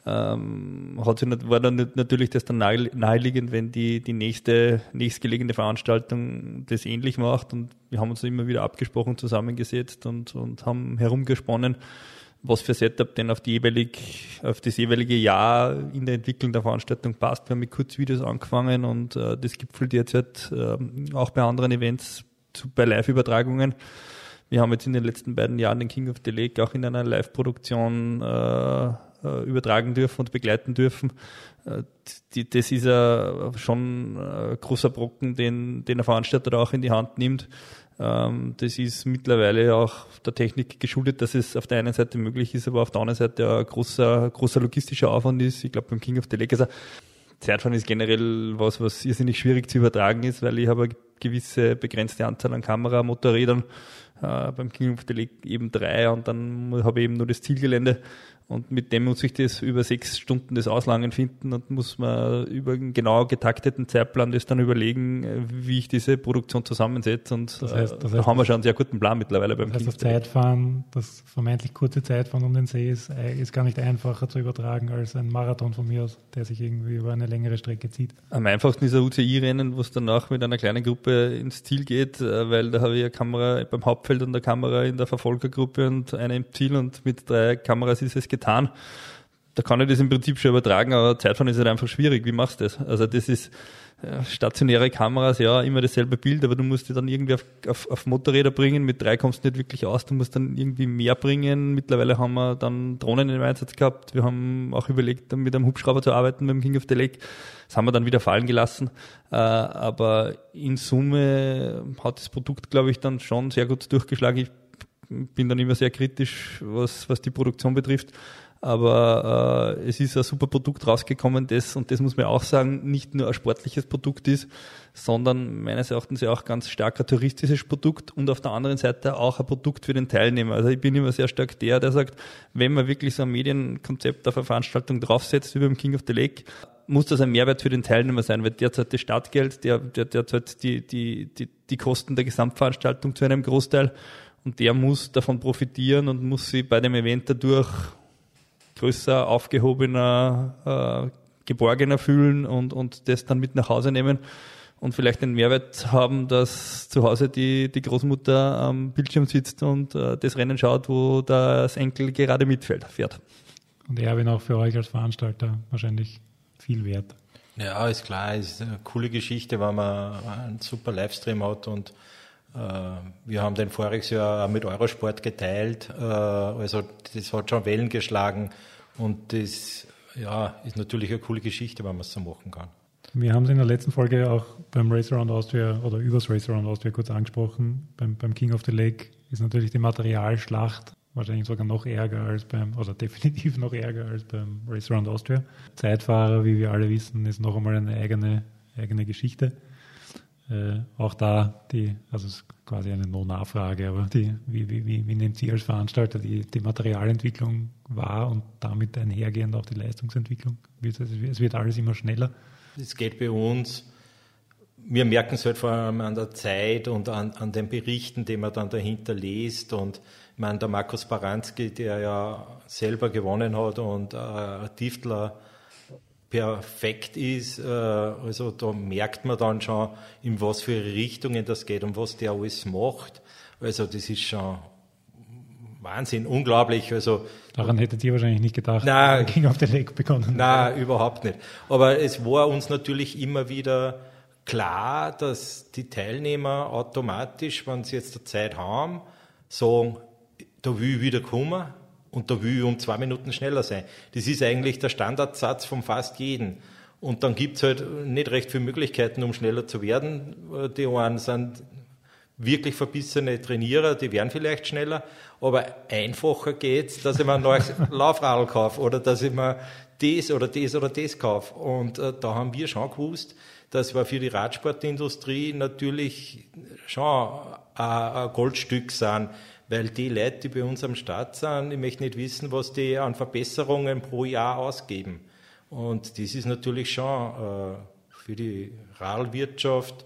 ähm, hat sich, war dann natürlich das dann naheliegend, wenn die, die nächste, nächstgelegene Veranstaltung das ähnlich macht und wir haben uns immer wieder abgesprochen, zusammengesetzt und, und haben herumgesponnen, was für Setup denn auf, die jeweilig, auf das jeweilige Jahr in der Entwicklung der Veranstaltung passt. Wir haben mit Kurzvideos angefangen und äh, das gipfelt jetzt halt, äh, auch bei anderen Events zu, bei Live-Übertragungen. Wir haben jetzt in den letzten beiden Jahren den King of the Lake auch in einer Live-Produktion äh, übertragen dürfen und begleiten dürfen. Äh, die, das ist ja schon ein großer Brocken, den, den der Veranstalter auch in die Hand nimmt. Ähm, das ist mittlerweile auch der Technik geschuldet, dass es auf der einen Seite möglich ist, aber auf der anderen Seite ein großer, großer logistischer Aufwand ist. Ich glaube, beim King of the also Zeitfahren ist generell was, was irrsinnig schwierig zu übertragen ist, weil ich habe gewisse begrenzte Anzahl an Kameramotorrädern. Äh, beim King of the Lake eben drei und dann habe ich eben nur das Zielgelände und mit dem muss ich das über sechs Stunden das Auslangen finden und muss man über einen genau getakteten Zeitplan das dann überlegen, wie ich diese Produktion zusammensetze. Und das heißt, das heißt, da haben wir schon einen sehr guten Plan mittlerweile beim das heißt, das Zeitfahren, das vermeintlich kurze Zeitfahren um den See ist, äh, ist gar nicht einfacher zu übertragen als ein Marathon von mir aus, der sich irgendwie über eine längere Strecke zieht. Am einfachsten ist ein UCI-Rennen, wo es danach mit einer kleinen Gruppe ins Ziel geht, äh, weil da habe ich eine Kamera beim Hauptfeld und eine Kamera in der Verfolgergruppe und eine im Ziel und mit drei Kameras ist es getan. Da kann ich das im Prinzip schon übertragen, aber Zeitfahren ist halt einfach schwierig. Wie machst du das? Also das ist stationäre Kameras, ja, immer dasselbe Bild, aber du musst die dann irgendwie auf, auf, auf Motorräder bringen. Mit drei kommst du nicht wirklich aus, du musst dann irgendwie mehr bringen. Mittlerweile haben wir dann Drohnen im Einsatz gehabt. Wir haben auch überlegt, mit einem Hubschrauber zu arbeiten beim King of the Lake. Das haben wir dann wieder fallen gelassen. Äh, aber in Summe hat das Produkt, glaube ich, dann schon sehr gut durchgeschlagen. Ich bin dann immer sehr kritisch, was, was die Produktion betrifft. Aber äh, es ist ein super Produkt rausgekommen, das, und das muss man auch sagen, nicht nur ein sportliches Produkt ist, sondern meines Erachtens ja auch ganz stark ein touristisches Produkt und auf der anderen Seite auch ein Produkt für den Teilnehmer. Also ich bin immer sehr stark der, der sagt, wenn man wirklich so ein Medienkonzept auf eine Veranstaltung draufsetzt, wie beim King of the Lake, muss das ein Mehrwert für den Teilnehmer sein, weil der zahlt das Startgeld, der, der, der zahlt die, die, die, die Kosten der Gesamtveranstaltung zu einem Großteil und der muss davon profitieren und muss sie bei dem Event dadurch größer, aufgehobener, äh, geborgener fühlen und, und das dann mit nach Hause nehmen und vielleicht den Mehrwert haben, dass zu Hause die, die Großmutter am Bildschirm sitzt und äh, das Rennen schaut, wo das Enkel gerade mitfährt, fährt. Und Erwin auch für euch als Veranstalter wahrscheinlich viel wert. Ja, ist klar, ist eine coole Geschichte, weil man einen super Livestream hat und wir haben den voriges Jahr mit Eurosport geteilt, äh, also das hat schon Wellen geschlagen und das ja, ist natürlich eine coole Geschichte, wenn man es so machen kann. Wir haben es in der letzten Folge auch beim Race Around Austria oder übers Race Around Austria kurz angesprochen. Beim, beim King of the Lake ist natürlich die Materialschlacht wahrscheinlich sogar noch ärger als beim, oder definitiv noch ärger als beim Race Around Austria. Zeitfahrer, wie wir alle wissen, ist noch einmal eine eigene, eigene Geschichte. Äh, auch da die, also es ist quasi eine No-Nachfrage, aber die, wie, wie, wie, wie nimmt Sie als Veranstalter die, die Materialentwicklung wahr und damit einhergehend auch die Leistungsentwicklung? Es wird alles immer schneller. Es geht bei uns, wir merken es halt vor allem an der Zeit und an, an den Berichten, die man dann dahinter liest und ich meine, der Markus Baranski, der ja selber gewonnen hat und äh, Tiftler perfekt ist. Äh, also da merkt man dann schon, in was für Richtungen das geht und was der alles macht. Also das ist schon Wahnsinn, unglaublich. Also Daran hättet ihr wahrscheinlich nicht gedacht, nein, King of the Lake begonnen. Nein, überhaupt nicht. Aber es war uns natürlich immer wieder klar, dass die Teilnehmer automatisch, wenn sie jetzt die Zeit haben, sagen, da will ich wieder kommen und da will ich um zwei Minuten schneller sein. Das ist eigentlich der Standardsatz von fast jedem. Und dann gibt's halt nicht recht viele Möglichkeiten, um schneller zu werden. Die einen sind wirklich verbissene Trainierer, die werden vielleicht schneller, aber einfacher geht's, dass ich mir ein neues Laufradl kaufe oder dass ich mir das oder das oder das kaufe. Und äh, da haben wir schon gewusst, dass wir für die Radsportindustrie natürlich schon ein, ein Goldstück sind, weil die Leute, die bei uns am Start sind, ich möchte nicht wissen, was die an Verbesserungen pro Jahr ausgeben. Und das ist natürlich schon äh, für die Radlwirtschaft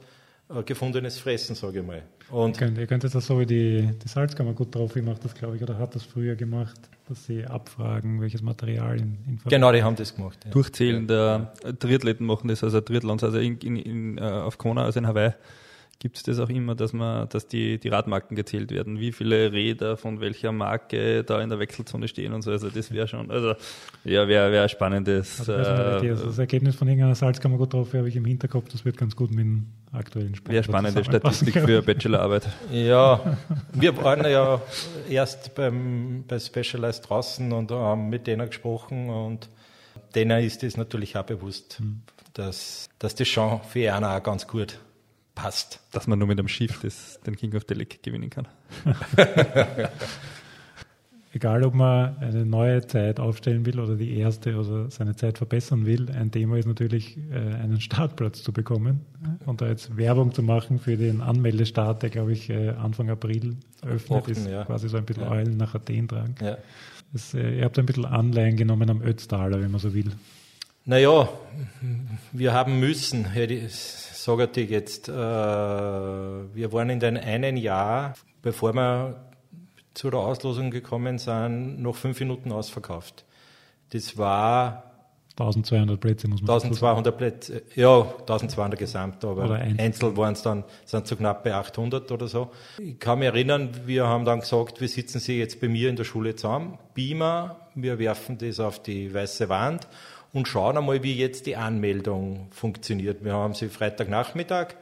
äh, gefundenes Fressen, sage ich mal. Und ihr, könnt, ihr könnt jetzt so wie die, die Salzkammer gut drauf gemacht, das glaube ich, oder hat das früher gemacht, dass sie abfragen, welches Material in, in Genau, die haben das gemacht. Ja. Durchzählen der Triathleten machen das, also Triathlons, also in, in, in, äh, auf Kona, also in Hawaii gibt es das auch immer, dass man, dass die, die Radmarken gezählt werden, wie viele Räder von welcher Marke da in der Wechselzone stehen und so. Also das wäre schon, also ja, wäre wär spannendes. Also, äh, also das Ergebnis von irgendeiner Salzkammer gut drauf habe ich im Hinterkopf, das wird ganz gut mit dem aktuellen Sport. Wäre spannende Statistik für Bachelorarbeit. Ja, wir waren ja erst beim, bei Specialized draußen und haben mit denen gesprochen und denen ist es natürlich auch bewusst, hm. dass, dass das schon für einen auch ganz gut passt. Dass man nur mit einem Schiff das, den King of the Lake gewinnen kann. Egal, ob man eine neue Zeit aufstellen will oder die erste oder seine Zeit verbessern will, ein Thema ist natürlich, äh, einen Startplatz zu bekommen und da jetzt Werbung zu machen für den Anmeldestart, der, glaube ich, äh, Anfang April öffnet, Achten, ist ja. quasi so ein bisschen Ja. Eulen nach Athen dran. Ja. Das, äh, ihr habt ein bisschen Anleihen genommen am Ötztaler, wenn man so will. Naja, wir haben müssen, sage ich jetzt, äh, wir waren in dem einen Jahr, bevor wir zu der Auslosung gekommen sind, noch fünf Minuten ausverkauft. Das war 1200 Plätze muss man sagen. 1200 Plätze, ja, 1200 gesamt, aber Oder Einzel. Einzel waren es dann, sind so knapp bei 800 oder so. Ich kann mich erinnern, wir haben dann gesagt, wir sitzen Sie jetzt bei mir in der Schule zusammen, Beamer, wir werfen das auf die weiße Wand und schauen einmal, wie jetzt die Anmeldung funktioniert. Wir haben sie Freitagnachmittag,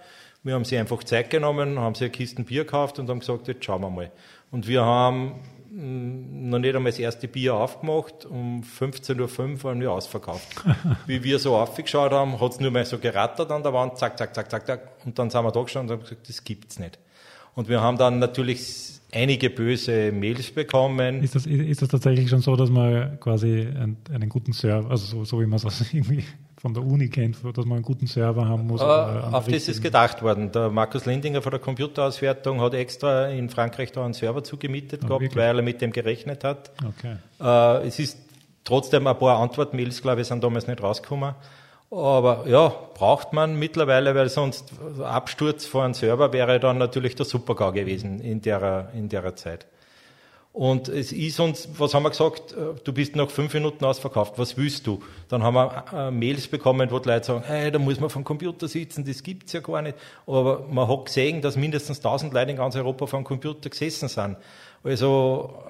wir haben sie einfach Zeit genommen, haben sie eine Kiste Bier gekauft und haben gesagt, jetzt schauen wir mal. Und wir haben mh, noch nicht einmal das erste Bier aufgemacht. Um 15.05 Uhr waren wir ausverkauft. Wie wir so aufgeschaut haben, hat es nur mal so gerattert an der Wand, zack, zack, zack, zack, zack. Und dann sind wir da gestanden und haben gesagt, das gibt's nicht. Und wir haben dann natürlich einige böse Mails bekommen. Ist das, ist das tatsächlich schon so, dass man quasi einen, einen guten Server, also so, so wie man es irgendwie von der Uni kennt, dass man einen guten Server haben muss? Einen auf das ist gedacht worden. Der Markus Lindinger von der Computerauswertung hat extra in Frankreich da einen Server zugemietet Ah, gehabt, wirklich? weil er mit dem gerechnet hat. Okay. Äh, es ist trotzdem ein paar Antwortmails, glaube ich, sind damals nicht rausgekommen. Aber ja, braucht man mittlerweile, weil sonst Absturz von einem Server wäre dann natürlich der Supergau gewesen in der, in der Zeit. Und es ist uns, was haben wir gesagt, äh, du bist nach fünf Minuten ausverkauft, was willst du? Dann haben wir äh, Mails bekommen, wo die Leute sagen, hey, da muss man vom Computer sitzen, das gibt's ja gar nicht. Aber man hat gesehen, dass mindestens 1000 Leute in ganz Europa vom Computer gesessen sind. Also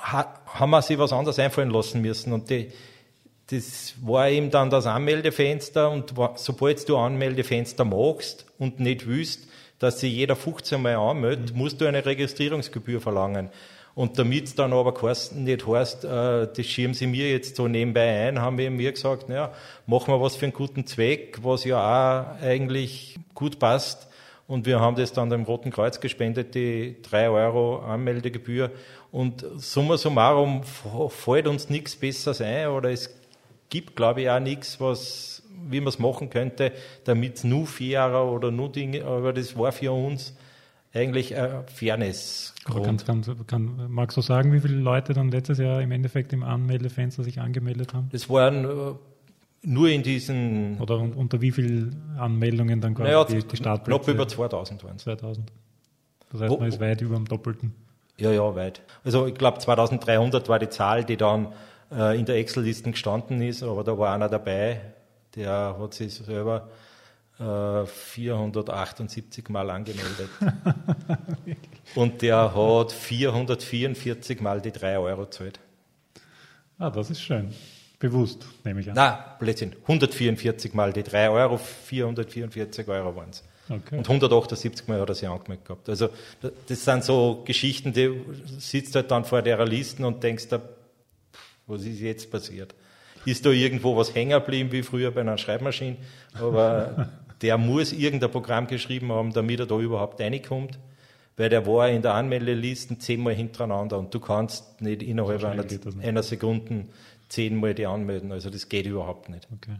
ha, haben wir sich was anderes einfallen lassen müssen. Und die, das war eben dann das Anmeldefenster und sobald du Anmeldefenster machst und nicht willst, dass sich jeder 15 Mal anmeldet, musst du eine Registrierungsgebühr verlangen. Und damit es dann aber nicht heißt, äh, das schieben sie mir jetzt so nebenbei ein, haben wir mir gesagt, naja, machen wir was für einen guten Zweck, was ja auch eigentlich gut passt. Und wir haben das dann dem Roten Kreuz gespendet, die 3 Euro Anmeldegebühr. Und summa summarum fällt uns nichts Besseres ein oder es gibt, glaube ich, auch nichts, was, wie man es machen könnte, damit es nur fairer oder nur Dinge, aber das war für uns eigentlich ein Fairness. Aber kann, kann, magst du sagen, wie viele Leute dann letztes Jahr im Endeffekt im Anmeldefenster sich angemeldet haben? Das waren äh, nur in diesen, Oder un- unter wie vielen Anmeldungen dann quasi naja, die, die Startplätze? knapp über 2000 waren es. 2000. Das heißt, Wo- man ist weit über dem Doppelten. Ja, ja, weit. Also ich glaube 2300 war die Zahl, die dann äh, in der Excel-Liste gestanden ist, aber da war einer dabei, der hat sich selber äh, 478 Mal angemeldet. Und der hat 444 Mal die 3 Euro gezahlt. Ah, das ist schön. Bewusst, nehme ich an. Na, Blödsinn, 144 Mal die 3 Euro, 444 Euro waren es. Okay. Und 178 Mal hat er sich angemeldet gehabt. Also da- das sind so Geschichten, die sitzt halt dann vor der Listen und denkst da, was ist jetzt passiert? Ist da irgendwo was hängen geblieben, wie früher bei einer Schreibmaschine? Aber der muss irgendein Programm geschrieben haben, damit er da überhaupt reinkommt. Weil der war in der Anmeldeliste zehnmal hintereinander und du kannst nicht innerhalb schnell einer, einer Sekunde zehnmal die anmelden. Also das geht überhaupt nicht. Okay.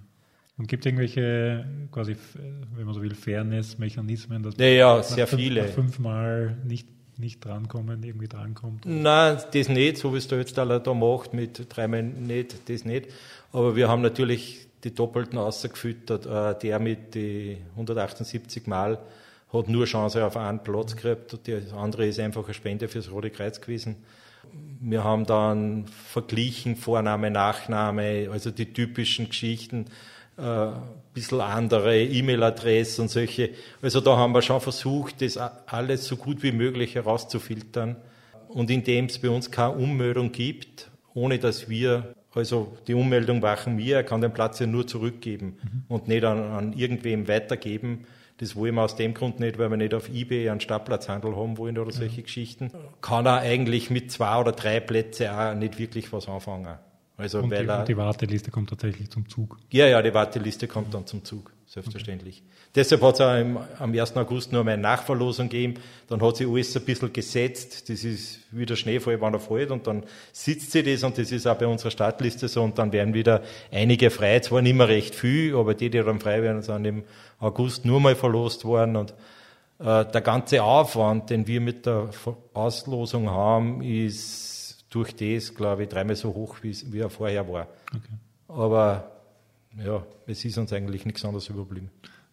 Und gibt es irgendwelche, quasi, f- wenn man so will, Fairness-Mechanismen, dass Ja, ja, sehr fünf- viele. nach fünfmal nicht, nicht drankommen, irgendwie drankommt? Nein, das nicht, so wie es der Ötztaler da macht, mit dreimal nicht, das nicht. Aber wir haben natürlich die Doppelten ausgefüttert. Äh, Der mit die 178 Mal hat nur Chance auf einen Platz und Das andere ist einfach eine Spende fürs Rote Kreuz gewesen. Wir haben dann verglichen Vorname, Nachname, also die typischen Geschichten, äh, ein bisschen andere E-Mail-Adresse und solche. Also da haben wir schon versucht, das alles so gut wie möglich herauszufiltern. Und indem es bei uns keine Ummeldung gibt, ohne dass wir, also die Ummeldung machen wir, er kann den Platz ja nur zurückgeben und nicht an, an irgendwem weitergeben. Das wollen wir aus dem Grund nicht, weil wir nicht auf Ebay einen Startplatzhandel haben wollen oder solche Geschichten. Kann er eigentlich mit zwei oder drei Plätzen auch nicht wirklich was anfangen. Also Und weil die, und die Warteliste kommt tatsächlich zum Zug. ja, ja, die Warteliste kommt dann zum Zug. selbstverständlich. Okay. Deshalb hat es am 1. August nur eine Nachverlosung gegeben. Dann hat sich alles ein bisschen gesetzt. Das ist wie der Schneefall, wann er fällt. Und dann sitzt sie das und das ist auch bei unserer Startliste so. Und dann werden wieder einige frei. Zwar nicht mehr recht viel, aber die, die dann frei werden, sind im August nur mal verlost worden. Und äh, der ganze Aufwand, den wir mit der Auslosung haben, ist durch das, glaube ich, dreimal so hoch, wie, er vorher war. Okay. Aber ja, es ist uns eigentlich nichts anderes überblieben.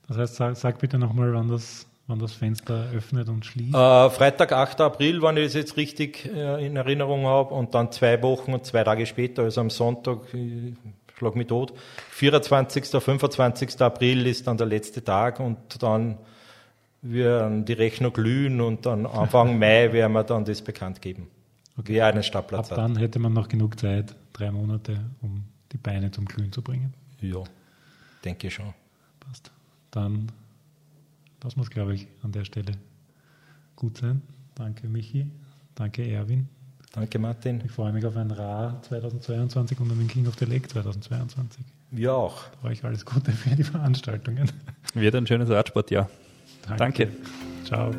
Das heißt, sag, sag bitte nochmal, wann das, wann das Fenster öffnet und schließt. Äh, Freitag, 8. April, wenn ich das jetzt richtig äh, in Erinnerung habe, und dann zwei Wochen und zwei Tage später, also am Sonntag, ich schlag mich tot, 24. 25. April ist dann der letzte Tag und dann werden die Rechnung glühen und dann Anfang Mai werden wir dann das bekannt geben. Okay. Wer einen Startplatz Ab dann hätte man noch genug Zeit, drei Monate, um die Beine zum Glühen zu bringen. Ja, denke ich schon. Passt. Dann lassen wir es, glaube ich, an der Stelle gut sein. Danke, Michi. Danke, Erwin. Danke, Martin. Ich freue mich auf ein Ra 2022 und einen King of the Lake 2022. Wir auch. Da euch alles Gute für die Veranstaltungen. Wird ein schönes Radsportjahr. Danke. Danke. Ciao.